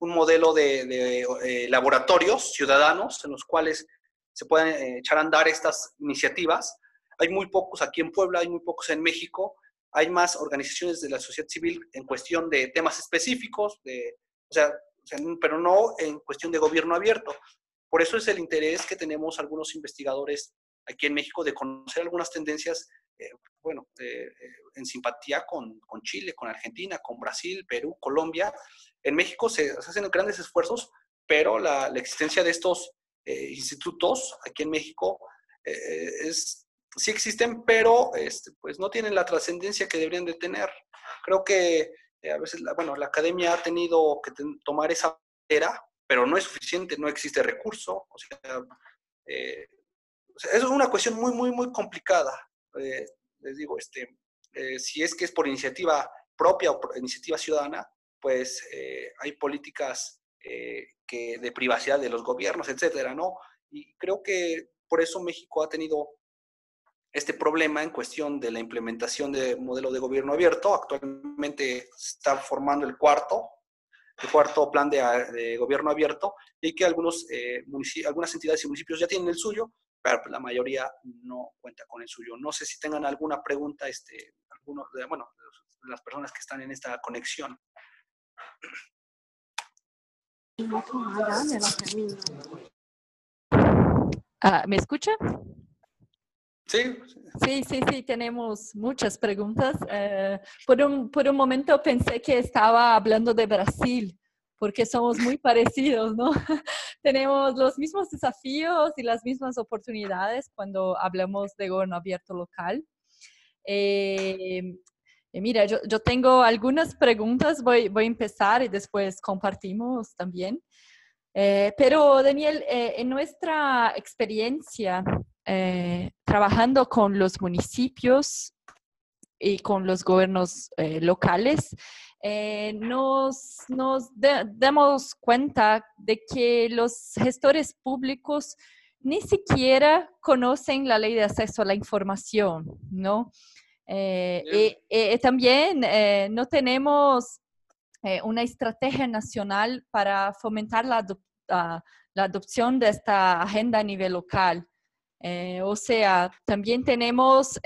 un modelo de, de eh, laboratorios ciudadanos en los cuales se pueden eh, echar a andar estas iniciativas. Hay muy pocos aquí en Puebla, hay muy pocos en México, hay más organizaciones de la sociedad civil en cuestión de temas específicos, de, o sea, pero no en cuestión de gobierno abierto. Por eso es el interés que tenemos algunos investigadores aquí en México de conocer algunas tendencias, eh, bueno, eh, en simpatía con, con, Chile, con Argentina, con Brasil, Perú, Colombia. En México se, hacen grandes esfuerzos, pero la, existencia de estos eh, institutos aquí en México es, sí existen, pero este, pues no tienen la trascendencia que deberían de tener. Creo que a veces, la, bueno, la academia ha tenido que tomar esa era, pero no es suficiente, no existe recurso. O sea, es una cuestión muy, muy, muy complicada. Eh, les digo, este, eh, si es que es por iniciativa propia o por iniciativa ciudadana, pues eh, hay políticas que de privacidad de los gobiernos, etcétera, ¿no? Y creo que por eso México ha tenido este problema en cuestión de la implementación de modelo de gobierno abierto. Actualmente está formando el cuarto, el cuarto plan de, gobierno abierto y que algunos, algunas entidades y municipios ya tienen el suyo, pero pues, la mayoría no cuenta con el suyo. No sé si tengan alguna pregunta, este, algunos, de, bueno, las personas que están en esta conexión. Ah, ¿Me escucha? Sí. Sí, sí, sí, tenemos muchas preguntas. Eh, por, un, por un momento pensé que estaba hablando de Brasil, porque somos muy parecidos, ¿no? Tenemos los mismos desafíos y las mismas oportunidades cuando hablamos de gobierno abierto local. Eh, eh, mira, yo, yo, tengo algunas preguntas, voy, voy, a empezar y después compartimos también. Eh, pero Daniel, en nuestra experiencia trabajando con los municipios, y con los gobiernos eh, locales, eh, nos, nos damos cuenta de que los gestores públicos ni siquiera conocen la ley de acceso a la información, ¿no? y, también no tenemos una estrategia nacional para fomentar la, la adopción de esta agenda a nivel local. o sea, también tenemos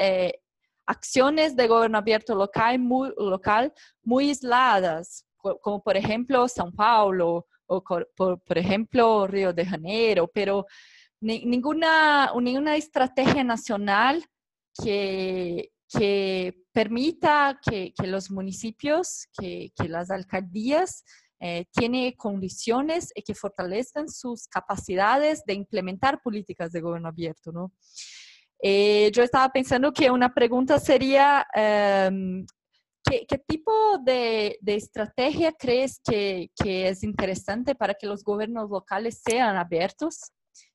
acciones de gobierno abierto local muy, local muy aisladas, como por ejemplo São Paulo o por, ejemplo Río de Janeiro, pero ninguna, ninguna estrategia nacional que, que permita que, que, los municipios, que, que las alcaldías eh, tienen condiciones y que fortalezcan sus capacidades de implementar políticas de gobierno abierto, ¿no? Eh, yo estaba pensando que una pregunta sería, em, ¿qué, tipo de, estrategia crees que, es interesante para que los gobiernos locales sean abiertos?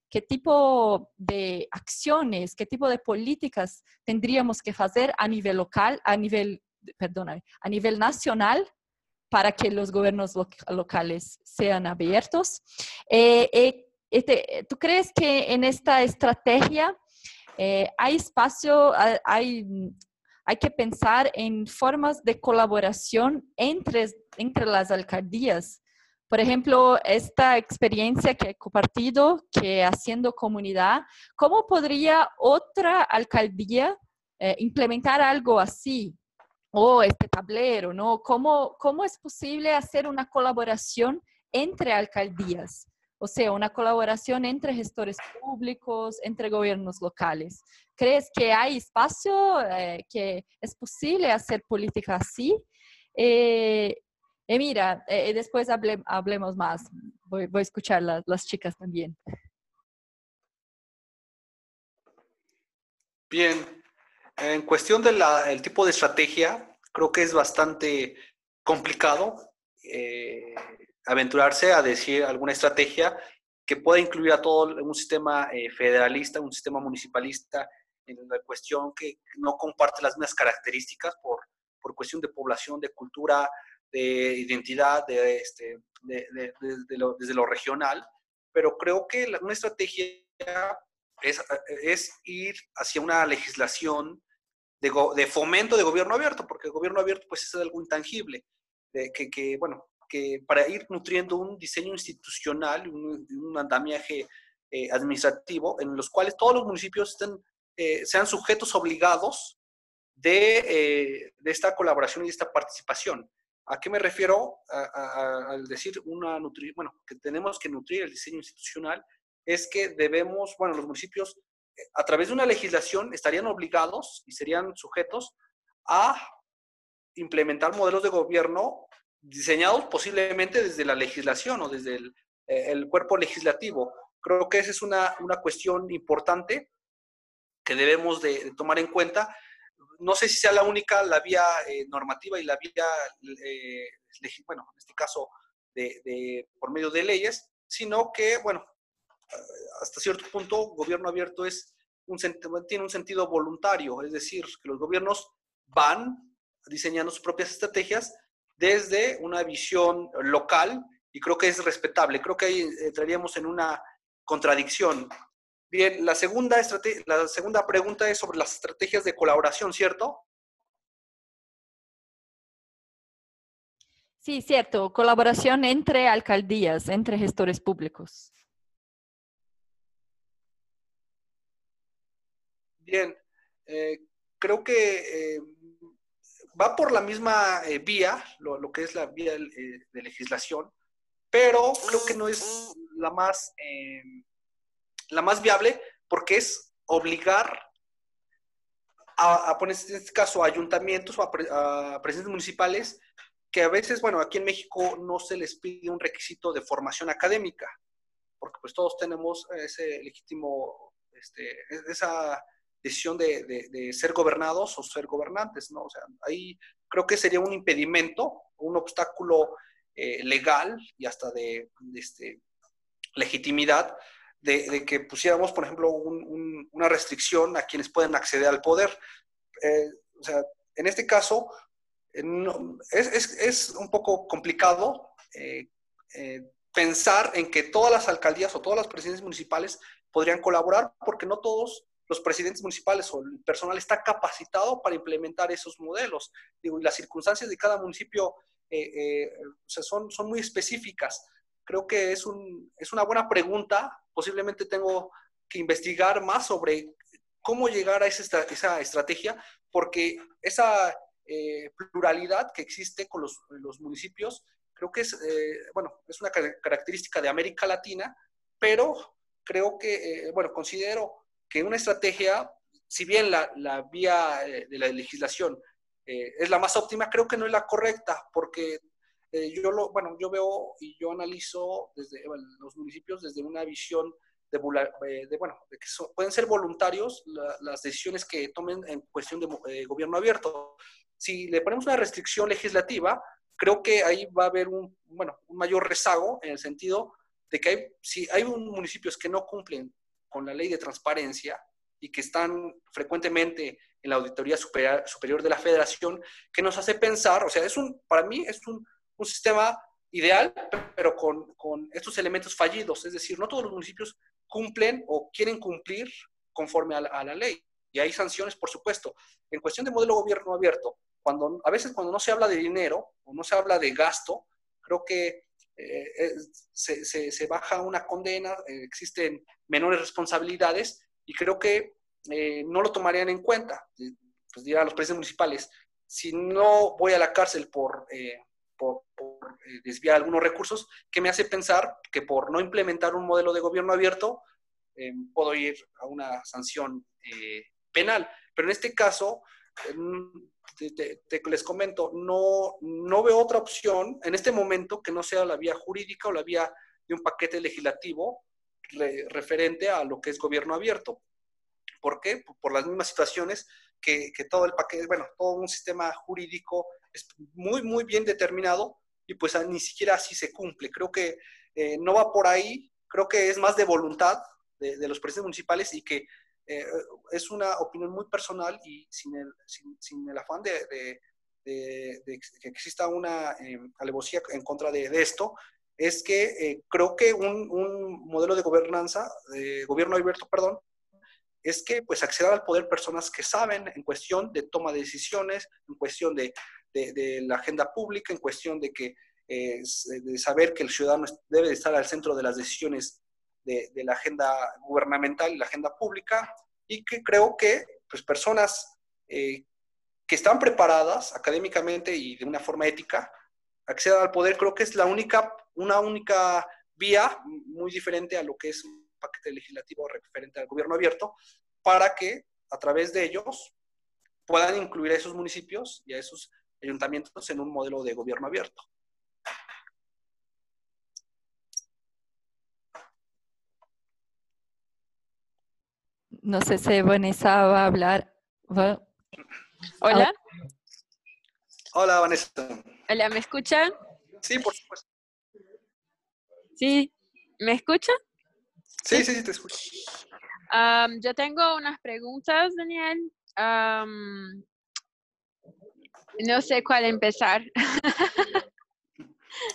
¿Qué tipo de acciones, qué tipo de políticas tendríamos que hacer a nivel local, a nivel, perdóname, a nivel nacional para que los gobiernos locales sean abiertos? Eh, eh, este, ¿Tú crees que en esta estrategia eh, hay espacio, hay, hay que pensar en formas de colaboración entre, entre las alcaldías. Por ejemplo, esta experiencia que he compartido, que haciendo comunidad, ¿cómo podría otra alcaldía eh, implementar algo así? O este tablero, ¿no? ¿Cómo, ¿Cómo es posible hacer una colaboración entre alcaldías? O sea, una colaboración entre gestores públicos, entre gobiernos locales. ¿Crees que hay espacio, eh, que es posible hacer política así? Eh, eh mira, eh, después hablemos más. Voy, a escuchar a las chicas también. Bien, en cuestión del tipo de estrategia, creo que es bastante complicado aventurarse a decir alguna estrategia que pueda incluir a todo un sistema eh, federalista, un sistema municipalista, en la cuestión que no comparte las mismas características por, por cuestión de población, de cultura, de identidad, de, este, lo, desde lo regional, pero creo que una estrategia es, es, ir hacia una legislación de, de, fomento de gobierno abierto, porque el gobierno abierto pues es algo intangible, de que, bueno, que para ir nutriendo un diseño institucional, un, andamiaje eh, administrativo en los cuales todos los municipios estén, eh, sean sujetos obligados de, eh, de, esta colaboración y de esta participación. ¿A qué me refiero al decir una bueno, que tenemos que nutrir el diseño institucional? Es que debemos, bueno, los municipios a través de una legislación estarían obligados y serían sujetos a implementar modelos de gobierno diseñados posiblemente desde la legislación o desde el, eh, cuerpo legislativo. Creo que esa es una, cuestión importante que debemos de, tomar en cuenta. No sé si sea la única, la vía eh, normativa y la vía, eh, bueno, en este caso, de, por medio de leyes, sino que, bueno, hasta cierto punto, gobierno abierto es un, tiene un sentido voluntario, es decir, que los gobiernos van diseñando sus propias estrategias desde una visión local y creo que es respetable. Creo que ahí entraríamos en una contradicción. Bien, la segunda, la segunda pregunta es sobre las estrategias de colaboración, ¿cierto? Sí, cierto. Colaboración entre alcaldías, entre gestores públicos. Bien, eh, creo que eh, va por la misma eh, vía, lo, que es la vía eh, de legislación, pero creo que no es la más, em, la más viable porque es obligar a, poner en este caso a ayuntamientos o a, presidentes municipales que a veces, bueno, aquí en México no se les pide un requisito de formación académica, porque pues todos tenemos ese legítimo, este, esa decisión de, ser gobernados o ser gobernantes, ¿no? O sea, ahí creo que sería un impedimento, un obstáculo eh, legal y hasta de, este, legitimidad de, que pusiéramos, por ejemplo, una restricción a quienes pueden acceder al poder. Eh, o sea, en este caso, es, un poco complicado pensar en que todas las alcaldías o todas las presidencias municipales podrían colaborar porque no todos los presidentes municipales o el personal está capacitado para implementar esos modelos. Y las circunstancias de cada municipio eh, eh, son, son muy específicas. Creo que es, un, es una buena pregunta. Posiblemente tengo que investigar más sobre cómo llegar a esa, esa estrategia, porque esa eh, pluralidad que existe con los, los municipios Creo que es, eh, bueno, es una característica de América Latina, pero creo que, bueno, considero que una estrategia, si bien la, la vía eh, de la legislación es la más óptima, creo que no es la correcta, porque yo lo, bueno, yo veo y yo analizo desde los municipios desde una visión de, de bueno, que pueden ser voluntarios las decisiones que tomen en cuestión de gobierno abierto. Si le ponemos una restricción legislativa, creo que ahí va a haber un, bueno, un mayor rezago en el sentido de que si hay municipios que no cumplen con la ley de transparencia y que están frecuentemente en la Auditoría Superior, de la Federación, que nos hace pensar, o sea, es un, para mí es un, un sistema ideal, pero con, con, estos elementos fallidos, es decir, no todos los municipios cumplen o quieren cumplir conforme a la, a la ley. Y hay sanciones, por supuesto. En cuestión de modelo gobierno abierto, cuando, a veces cuando no se habla de dinero o no se habla de gasto, creo que eh, eh, se, baja una condena, eh, existen menores responsabilidades y creo que no lo tomarían en cuenta. Pues dirán los presidentes municipales, si no voy a la cárcel por, por, desviar algunos recursos, ¿qué me hace pensar que por no implementar un modelo de gobierno abierto puedo ir a una sanción penal? Pero en este caso, te, les comento, no, no veo otra opción en este momento que no sea la vía jurídica o la vía de un paquete legislativo referente a lo que es gobierno abierto. ¿Por qué? Por las mismas situaciones que, que, todo el paquete, bueno, todo un sistema jurídico es muy, muy bien determinado y pues ni siquiera así se cumple. Creo que eh, no va por ahí, creo que es más de voluntad de los presidentes municipales y que eh, es una opinión muy personal y sin el, sin, el afán de, de, que exista una eh, alevosía en contra de, esto, es que eh, creo que un, un, modelo de gobernanza, de gobierno abierto, perdón, es que pues accedan al poder personas que saben en cuestión de toma de decisiones, en cuestión de, de la agenda pública, en cuestión de que de saber que el ciudadano debe estar al centro de las decisiones de, la agenda gubernamental y la agenda pública, y que creo que pues, personas eh, que están preparadas académicamente y de una forma ética accedan al poder, creo que es la única, una única vía muy diferente a lo que es un paquete legislativo referente al gobierno abierto, para que a través de ellos puedan incluir a esos municipios y a esos ayuntamientos en un modelo de gobierno abierto. No sé si Vanessa va a hablar. Hola. Hola, Vanessa. Hola, ¿me escuchan? Sí, por supuesto. Sí, ¿me escuchan? Sí, sí, sí, te escucho. yo tengo unas preguntas, Daniel. no sé cuál empezar.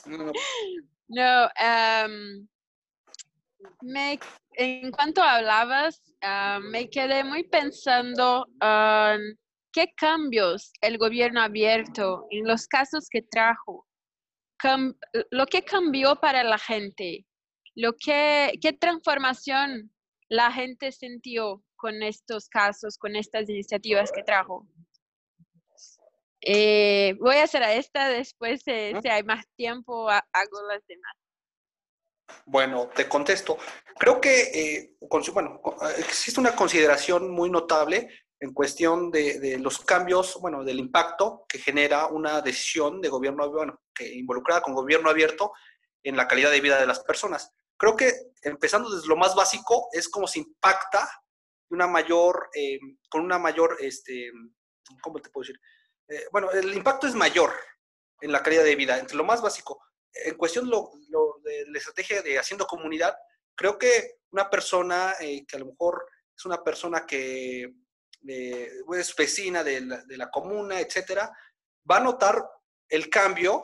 no, no me, en cuanto hablabas, ah, me quedé muy pensando en qué cambios el gobierno abierto en los casos que trajo, lo que cambió para la gente, lo que, qué transformación la gente sintió con estos casos, con estas iniciativas que trajo. Eh, voy a hacer a esta, después si hay más tiempo hago las demás. Bueno, te contesto. Creo que, eh, bueno, existe una consideración muy notable en cuestión de, los cambios, bueno, del impacto que genera una decisión de gobierno, bueno, que involucrada con gobierno abierto en la calidad de vida de las personas. Creo que empezando desde lo más básico es cómo se impacta una mayor, eh, con una mayor, este, ¿cómo te puedo decir? Eh, bueno, el impacto es mayor en la calidad de vida, entre lo más básico en cuestión lo, de la estrategia de haciendo comunidad, creo que una persona eh, que a lo mejor es una persona que es vecina de la, de la, comuna, etcétera, va a notar el cambio,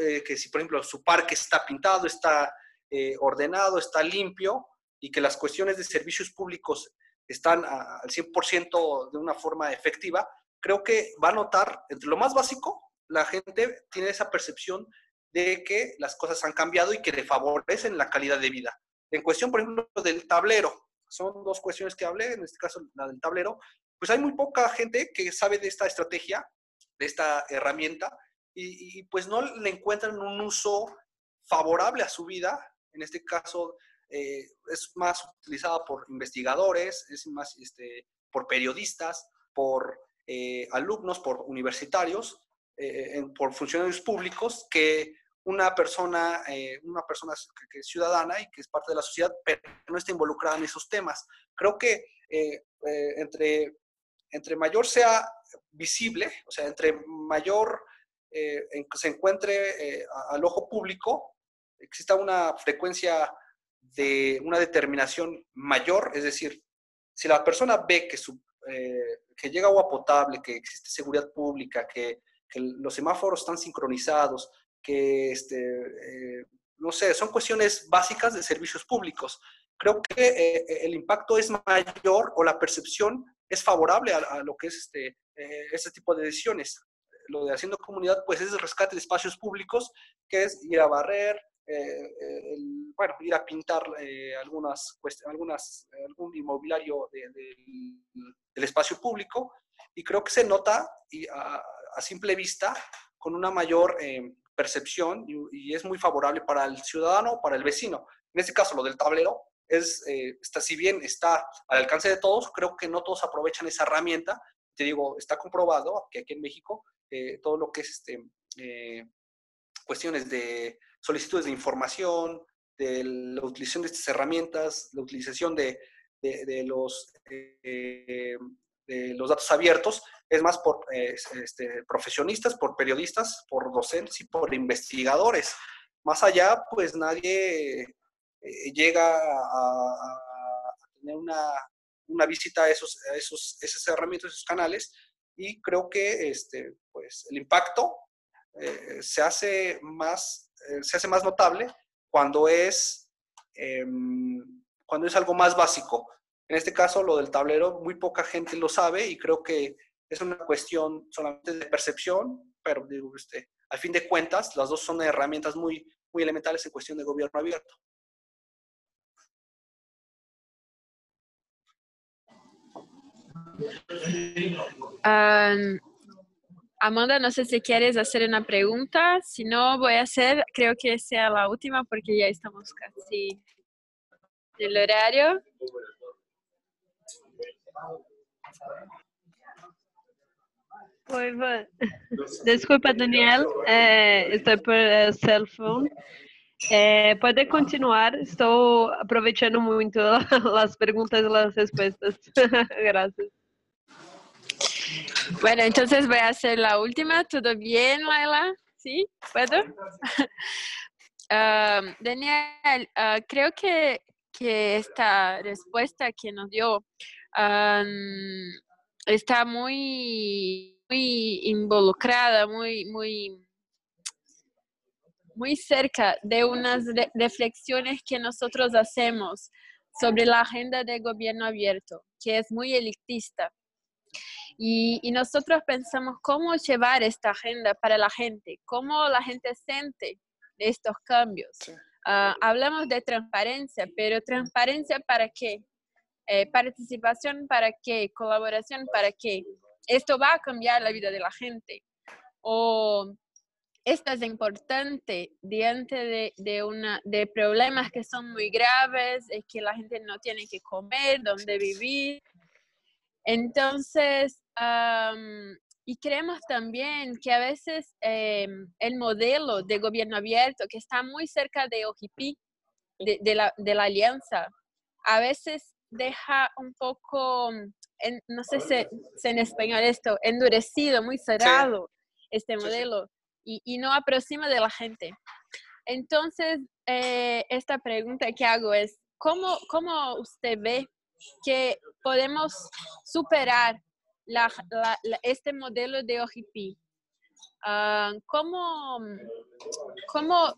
eh, que si por ejemplo su parque está pintado, está eh, ordenado, está limpio y que las cuestiones de servicios públicos están al 100% de una forma efectiva, creo que va a notar, entre lo más básico, la gente tiene esa percepción de que las cosas han cambiado y que le favorecen la calidad de vida. En cuestión, por ejemplo, del tablero, son dos cuestiones que hablé, en este caso la del tablero, pues hay muy poca gente que sabe de esta estrategia, de esta herramienta, y, pues no le encuentran un uso favorable a su vida. En este caso, eh, es más utilizada por investigadores, es más este, por periodistas, por eh, alumnos, por universitarios, eh, por funcionarios públicos que una persona, eh, una persona que, es ciudadana y que es parte de la sociedad, pero no está involucrada en esos temas. Creo que eh, eh, entre, entre mayor sea visible, o sea, entre mayor se encuentre al ojo público, exista una frecuencia de una determinación mayor, es decir, si la persona ve que, su, que llega agua potable, que existe seguridad pública, que, que los semáforos están sincronizados, que, este, eh, no sé, son cuestiones básicas de servicios públicos. Creo que eh, el impacto es mayor o la percepción es favorable a, lo que es este, eh, este tipo de decisiones. Lo de haciendo comunidad, pues es el rescate de espacios públicos, que es ir a barrer, bueno, ir a pintar algunas, algunas, algún inmobiliario del espacio público. Y creo que se nota y a, simple vista con una mayor percepción y, es muy favorable para el ciudadano, para el vecino. En este caso, lo del tablero, es, eh, está, si bien está al alcance de todos, creo que no todos aprovechan esa herramienta. Te digo, está comprobado que aquí en México eh, todo lo que es este, eh, cuestiones de solicitudes de información, de la utilización de estas herramientas, la utilización de, de, los, de los datos abiertos, es más por eh, este, profesionistas, por periodistas, por docentes y por investigadores. Más allá, pues nadie eh, llega a, tener una, visita a esos, esos, esas herramientas, esos canales, y creo que este, pues, el impacto eh, se, hace más, se hace más notable cuando es, em, cuando es algo más básico. En este caso, lo del tablero, muy poca gente lo sabe y creo que es una cuestión solamente de percepción, pero digo, este, al fin de cuentas, las dos son herramientas muy, muy elementales en cuestión de gobierno abierto. Amanda, no sé si quieres hacer una pregunta. Si no, voy a hacer, creo que sea la última porque ya estamos casi en el horario. Oi, Ivan. Desculpa, Daniel, é, estou por é, cell phone. É, pode continuar, estou aproveitando muito as perguntas e as respostas. Gracias. Bueno, entonces voy a hacer la última. ¿Todo bien, Laila? ¿Sí? ¿Puedo? uh, Daniel, uh, creo que, que, esta respuesta que nos dio um, está muy muy involucrada, muy, muy, muy cerca de unas reflexiones que nosotros hacemos sobre la agenda de gobierno abierto, que es muy elitista. Y, nosotros pensamos cómo llevar esta agenda para la gente, cómo la gente siente estos cambios. Ah, hablamos de transparencia, pero transparencia para qué? Eh, participación para qué? Colaboración para qué? esto va a cambiar la vida de la gente. O esto es importante diante de, una, de problemas que son muy graves, es que la gente no tiene que comer, dónde vivir. Entonces, y creemos también que a veces em, el modelo de gobierno abierto, que está muy cerca de OGP, de, la, de la alianza, a veces deja un poco no sé si, en español esto, endurecido, muy cerrado este modelo Y, no aproxima de la gente. Entonces, eh, esta pregunta que hago es, ¿cómo, ¿cómo usted ve que podemos superar este modelo de OGP? Ah, ¿cómo, ¿Cómo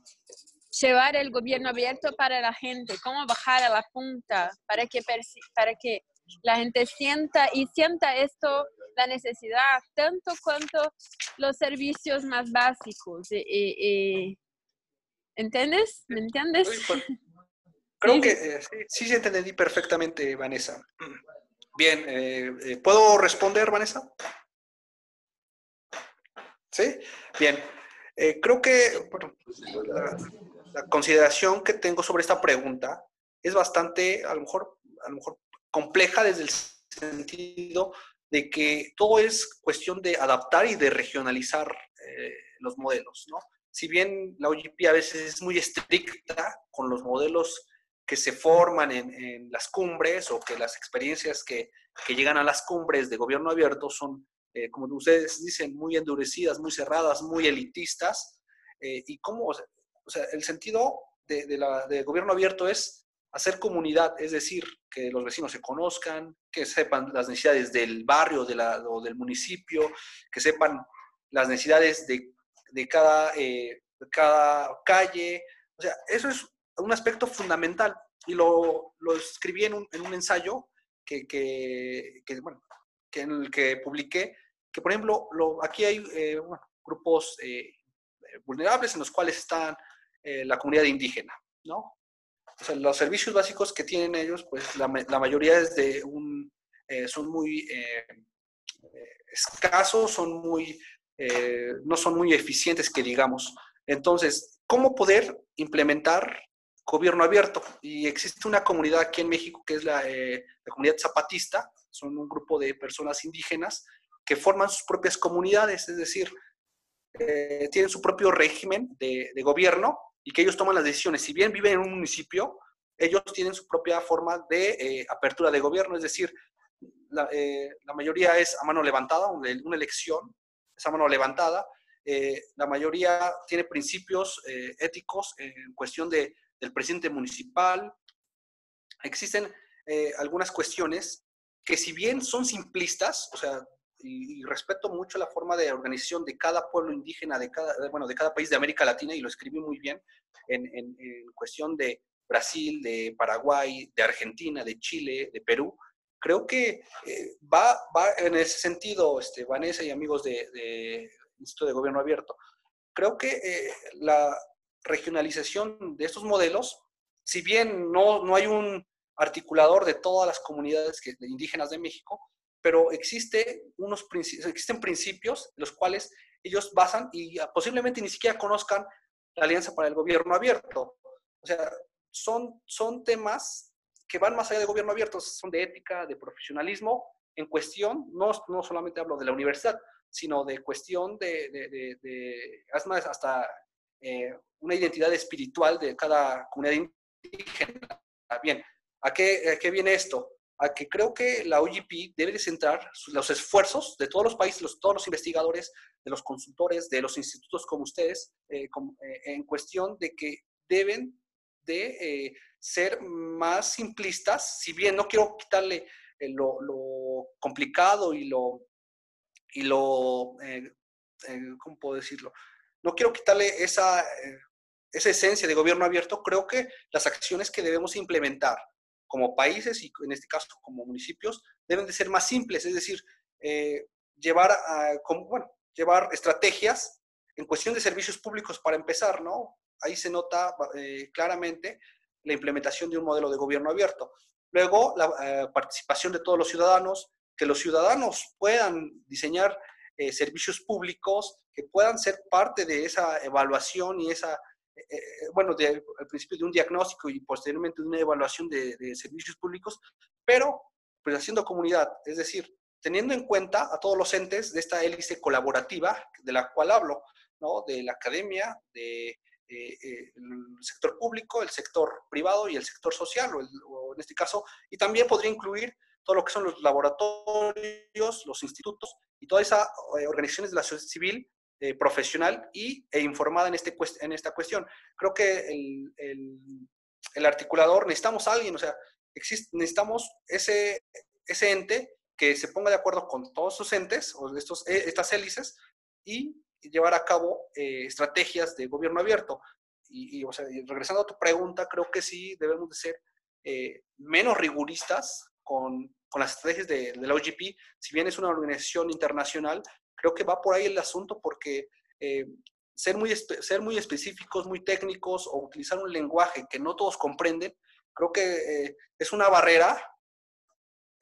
llevar el gobierno abierto para la gente? ¿Cómo bajar a la punta para que, para que la gente sienta y sienta esto, la necesidad, tanto cuanto los servicios más básicos? ¿Entiendes? ¿Me entiendes? Creo que eh, sí, sí, entendí perfectamente, Vanessa. Bien, eh, eh, ¿puedo responder, Vanessa? ¿Sí? Bien. creo que la, consideración que tengo sobre esta pregunta es bastante, a lo mejor, a lo mejor compleja desde el sentido de que todo es cuestión de adaptar y de regionalizar los modelos, ¿no? si bien la OGP a veces es muy estricta con los modelos que se forman en, las cumbres o que las experiencias que, llegan a las cumbres de gobierno abierto son, eh, como ustedes dicen, muy endurecidas, muy cerradas, muy elitistas. Eh, y cómo, o sea, el sentido de, la, de gobierno abierto es hacer comunidad, es decir, que los vecinos se conozcan, que sepan las necesidades del barrio de la, o del municipio, que sepan las necesidades de de cada, eh, cada calle. O sea, eso es un aspecto fundamental y lo, lo escribí en un, en un ensayo que, que, bueno, que en el que publiqué, que por ejemplo, lo, aquí hay eh, grupos eh, vulnerables en los cuales están la comunidad indígena, ¿no? O sea, los servicios básicos que tienen ellos, pues la, la mayoría es de un, son muy escasos, son muy eh, no son muy eficientes, que digamos. Entonces, ¿cómo poder implementar gobierno abierto? Y existe una comunidad aquí en México que es la, eh, comunidad zapatista, son un grupo de personas indígenas que forman sus propias comunidades, es decir, eh, tienen su propio régimen de, gobierno y que ellos toman las decisiones. Si bien viven en un municipio, ellos tienen su propia forma de apertura de gobierno, es decir, la, mayoría es a mano levantada, una elección esa mano levantada. Eh, la mayoría tiene principios eh, éticos en cuestión de, del presidente municipal. Existen eh, algunas cuestiones que si bien son simplistas, o sea, y, respeto mucho la forma de organización de cada pueblo indígena, de cada, bueno, de cada país de América Latina, y lo escribí muy bien en, en, cuestión de Brasil, de Paraguay, de Argentina, de Chile, de Perú, creo que eh, va, va, en ese sentido, este, Vanessa y amigos de Instituto de Gobierno Abierto. Creo que eh, la regionalización de estos modelos, si bien no, no hay un articulador de todas las comunidades que, indígenas de México, pero existe unos, existen principios los cuales ellos basan y posiblemente ni siquiera conozcan la Alianza para el Gobierno Abierto. O sea, son, son temas que van más allá de gobierno abierto, son de ética, de profesionalismo, en cuestión, no, no solamente hablo de la universidad, sino de cuestión de, de, de, hasta eh, una identidad espiritual de cada comunidad indígena. Bien, ¿a qué, qué viene esto? A que creo que la OGP debe de centrar los esfuerzos de todos los países, los, todos los investigadores, de los consultores, de los institutos como ustedes, eh, eh, en cuestión de que deben de ser más simplistas, si bien no quiero quitarle eh, lo, complicado y lo, y lo eh, eh, ¿cómo puedo decirlo? No quiero quitarle esa, esa esencia de gobierno abierto, creo que las acciones que debemos implementar como países y en este caso como municipios deben de ser más simples, es decir, llevar, a, bueno, llevar estrategias en cuestión de servicios públicos para empezar, ¿no? Ahí se nota claramente la implementación de un modelo de gobierno abierto. Luego, la eh, participación de todos los ciudadanos, que los ciudadanos puedan diseñar eh, servicios públicos, que puedan ser parte de esa evaluación y esa, eh, bueno, de, al principio de un diagnóstico y posteriormente de una evaluación de, de servicios públicos, pero pues haciendo comunidad, es decir, teniendo en cuenta a todos los entes de esta hélice colaborativa de la cual hablo, ¿no? de la academia, de eh, eh, el sector público, el sector privado y el sector social, o, en este caso, y también podría incluir todo lo que son los laboratorios, los institutos y todas esas eh, organizaciones de la sociedad civil profesional y, e informada en, este, en esta cuestión. Creo que el, el, el articulador, necesitamos a alguien, o sea, existe, necesitamos ese, ese ente que se ponga de acuerdo con todos sus entes o estos, eh, estas hélices y llevar a cabo eh, estrategias de gobierno abierto. Y, o sea, regresando a tu pregunta, creo que sí debemos de ser eh, menos riguristas con, con, las estrategias de, de, la OGP. Si bien es una organización internacional, creo que va por ahí el asunto porque ser, muy ser muy específicos, muy técnicos o utilizar un lenguaje que no todos comprenden, creo que es una barrera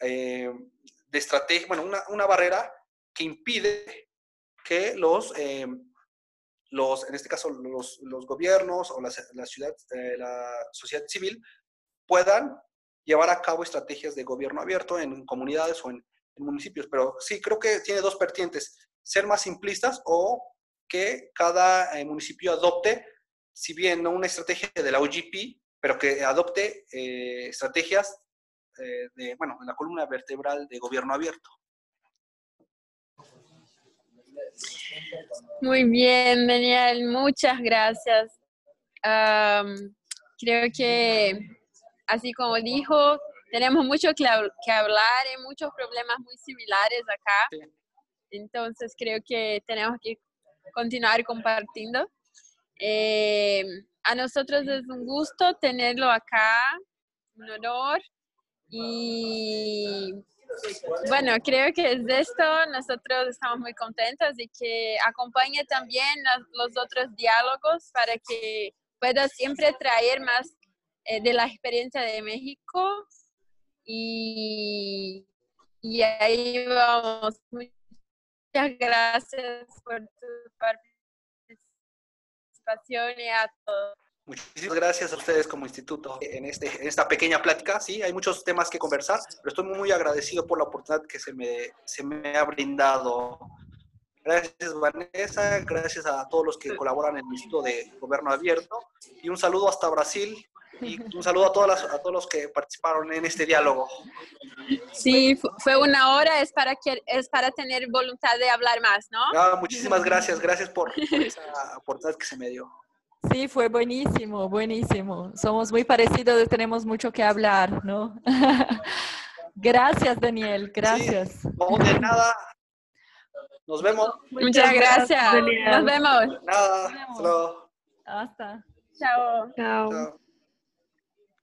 de estrategia, bueno, una, una barrera que impide que los, eh, los en este caso, los, los gobiernos o la, la ciudad, eh, la sociedad civil puedan llevar a cabo estrategias de gobierno abierto en comunidades o en, municipios. Pero sí, creo que tiene dos vertientes, ser más simplistas o que cada eh, municipio adopte, si bien no una estrategia de la OGP, pero que adopte estrategias de, bueno, en la columna vertebral de gobierno abierto. Muy bien, Daniel, muchas gracias. creo que, así como dijo, tenemos mucho que, hablar, y muchos problemas muy similares acá. Entonces, creo que tenemos que continuar compartiendo. Eh, a nosotros es un gusto tenerlo acá, un honor. Y bueno, creo que es esto nosotros estamos muy contentos y que acompañe también los, otros diálogos para que pueda siempre traer más eh, de la experiencia de México y, y ahí vamos. Muchas gracias por tu participación y a todos. Muchísimas gracias a ustedes como instituto en, este, en esta pequeña plática. Sí, hay muchos temas que conversar, pero estoy muy agradecido por la oportunidad que se me, se me ha brindado. Gracias Vanessa, gracias a todos los que colaboran en el Instituto de Gobierno Abierto y un saludo hasta Brasil y un saludo a, todas a todos los que participaron en este diálogo. Sí, fue una hora, es para, que, es para tener voluntad de hablar más, ¿no? Ah, muchísimas gracias, gracias por, por esa oportunidad que se me dio. Sí, fue buenísimo, buenísimo. Somos muy parecidos, tenemos mucho que hablar, ¿no? gracias, Daniel, gracias. no, de nada. Nos vemos. Muchas gracias. Nos vemos. Nada. Hasta. Chao. Chao.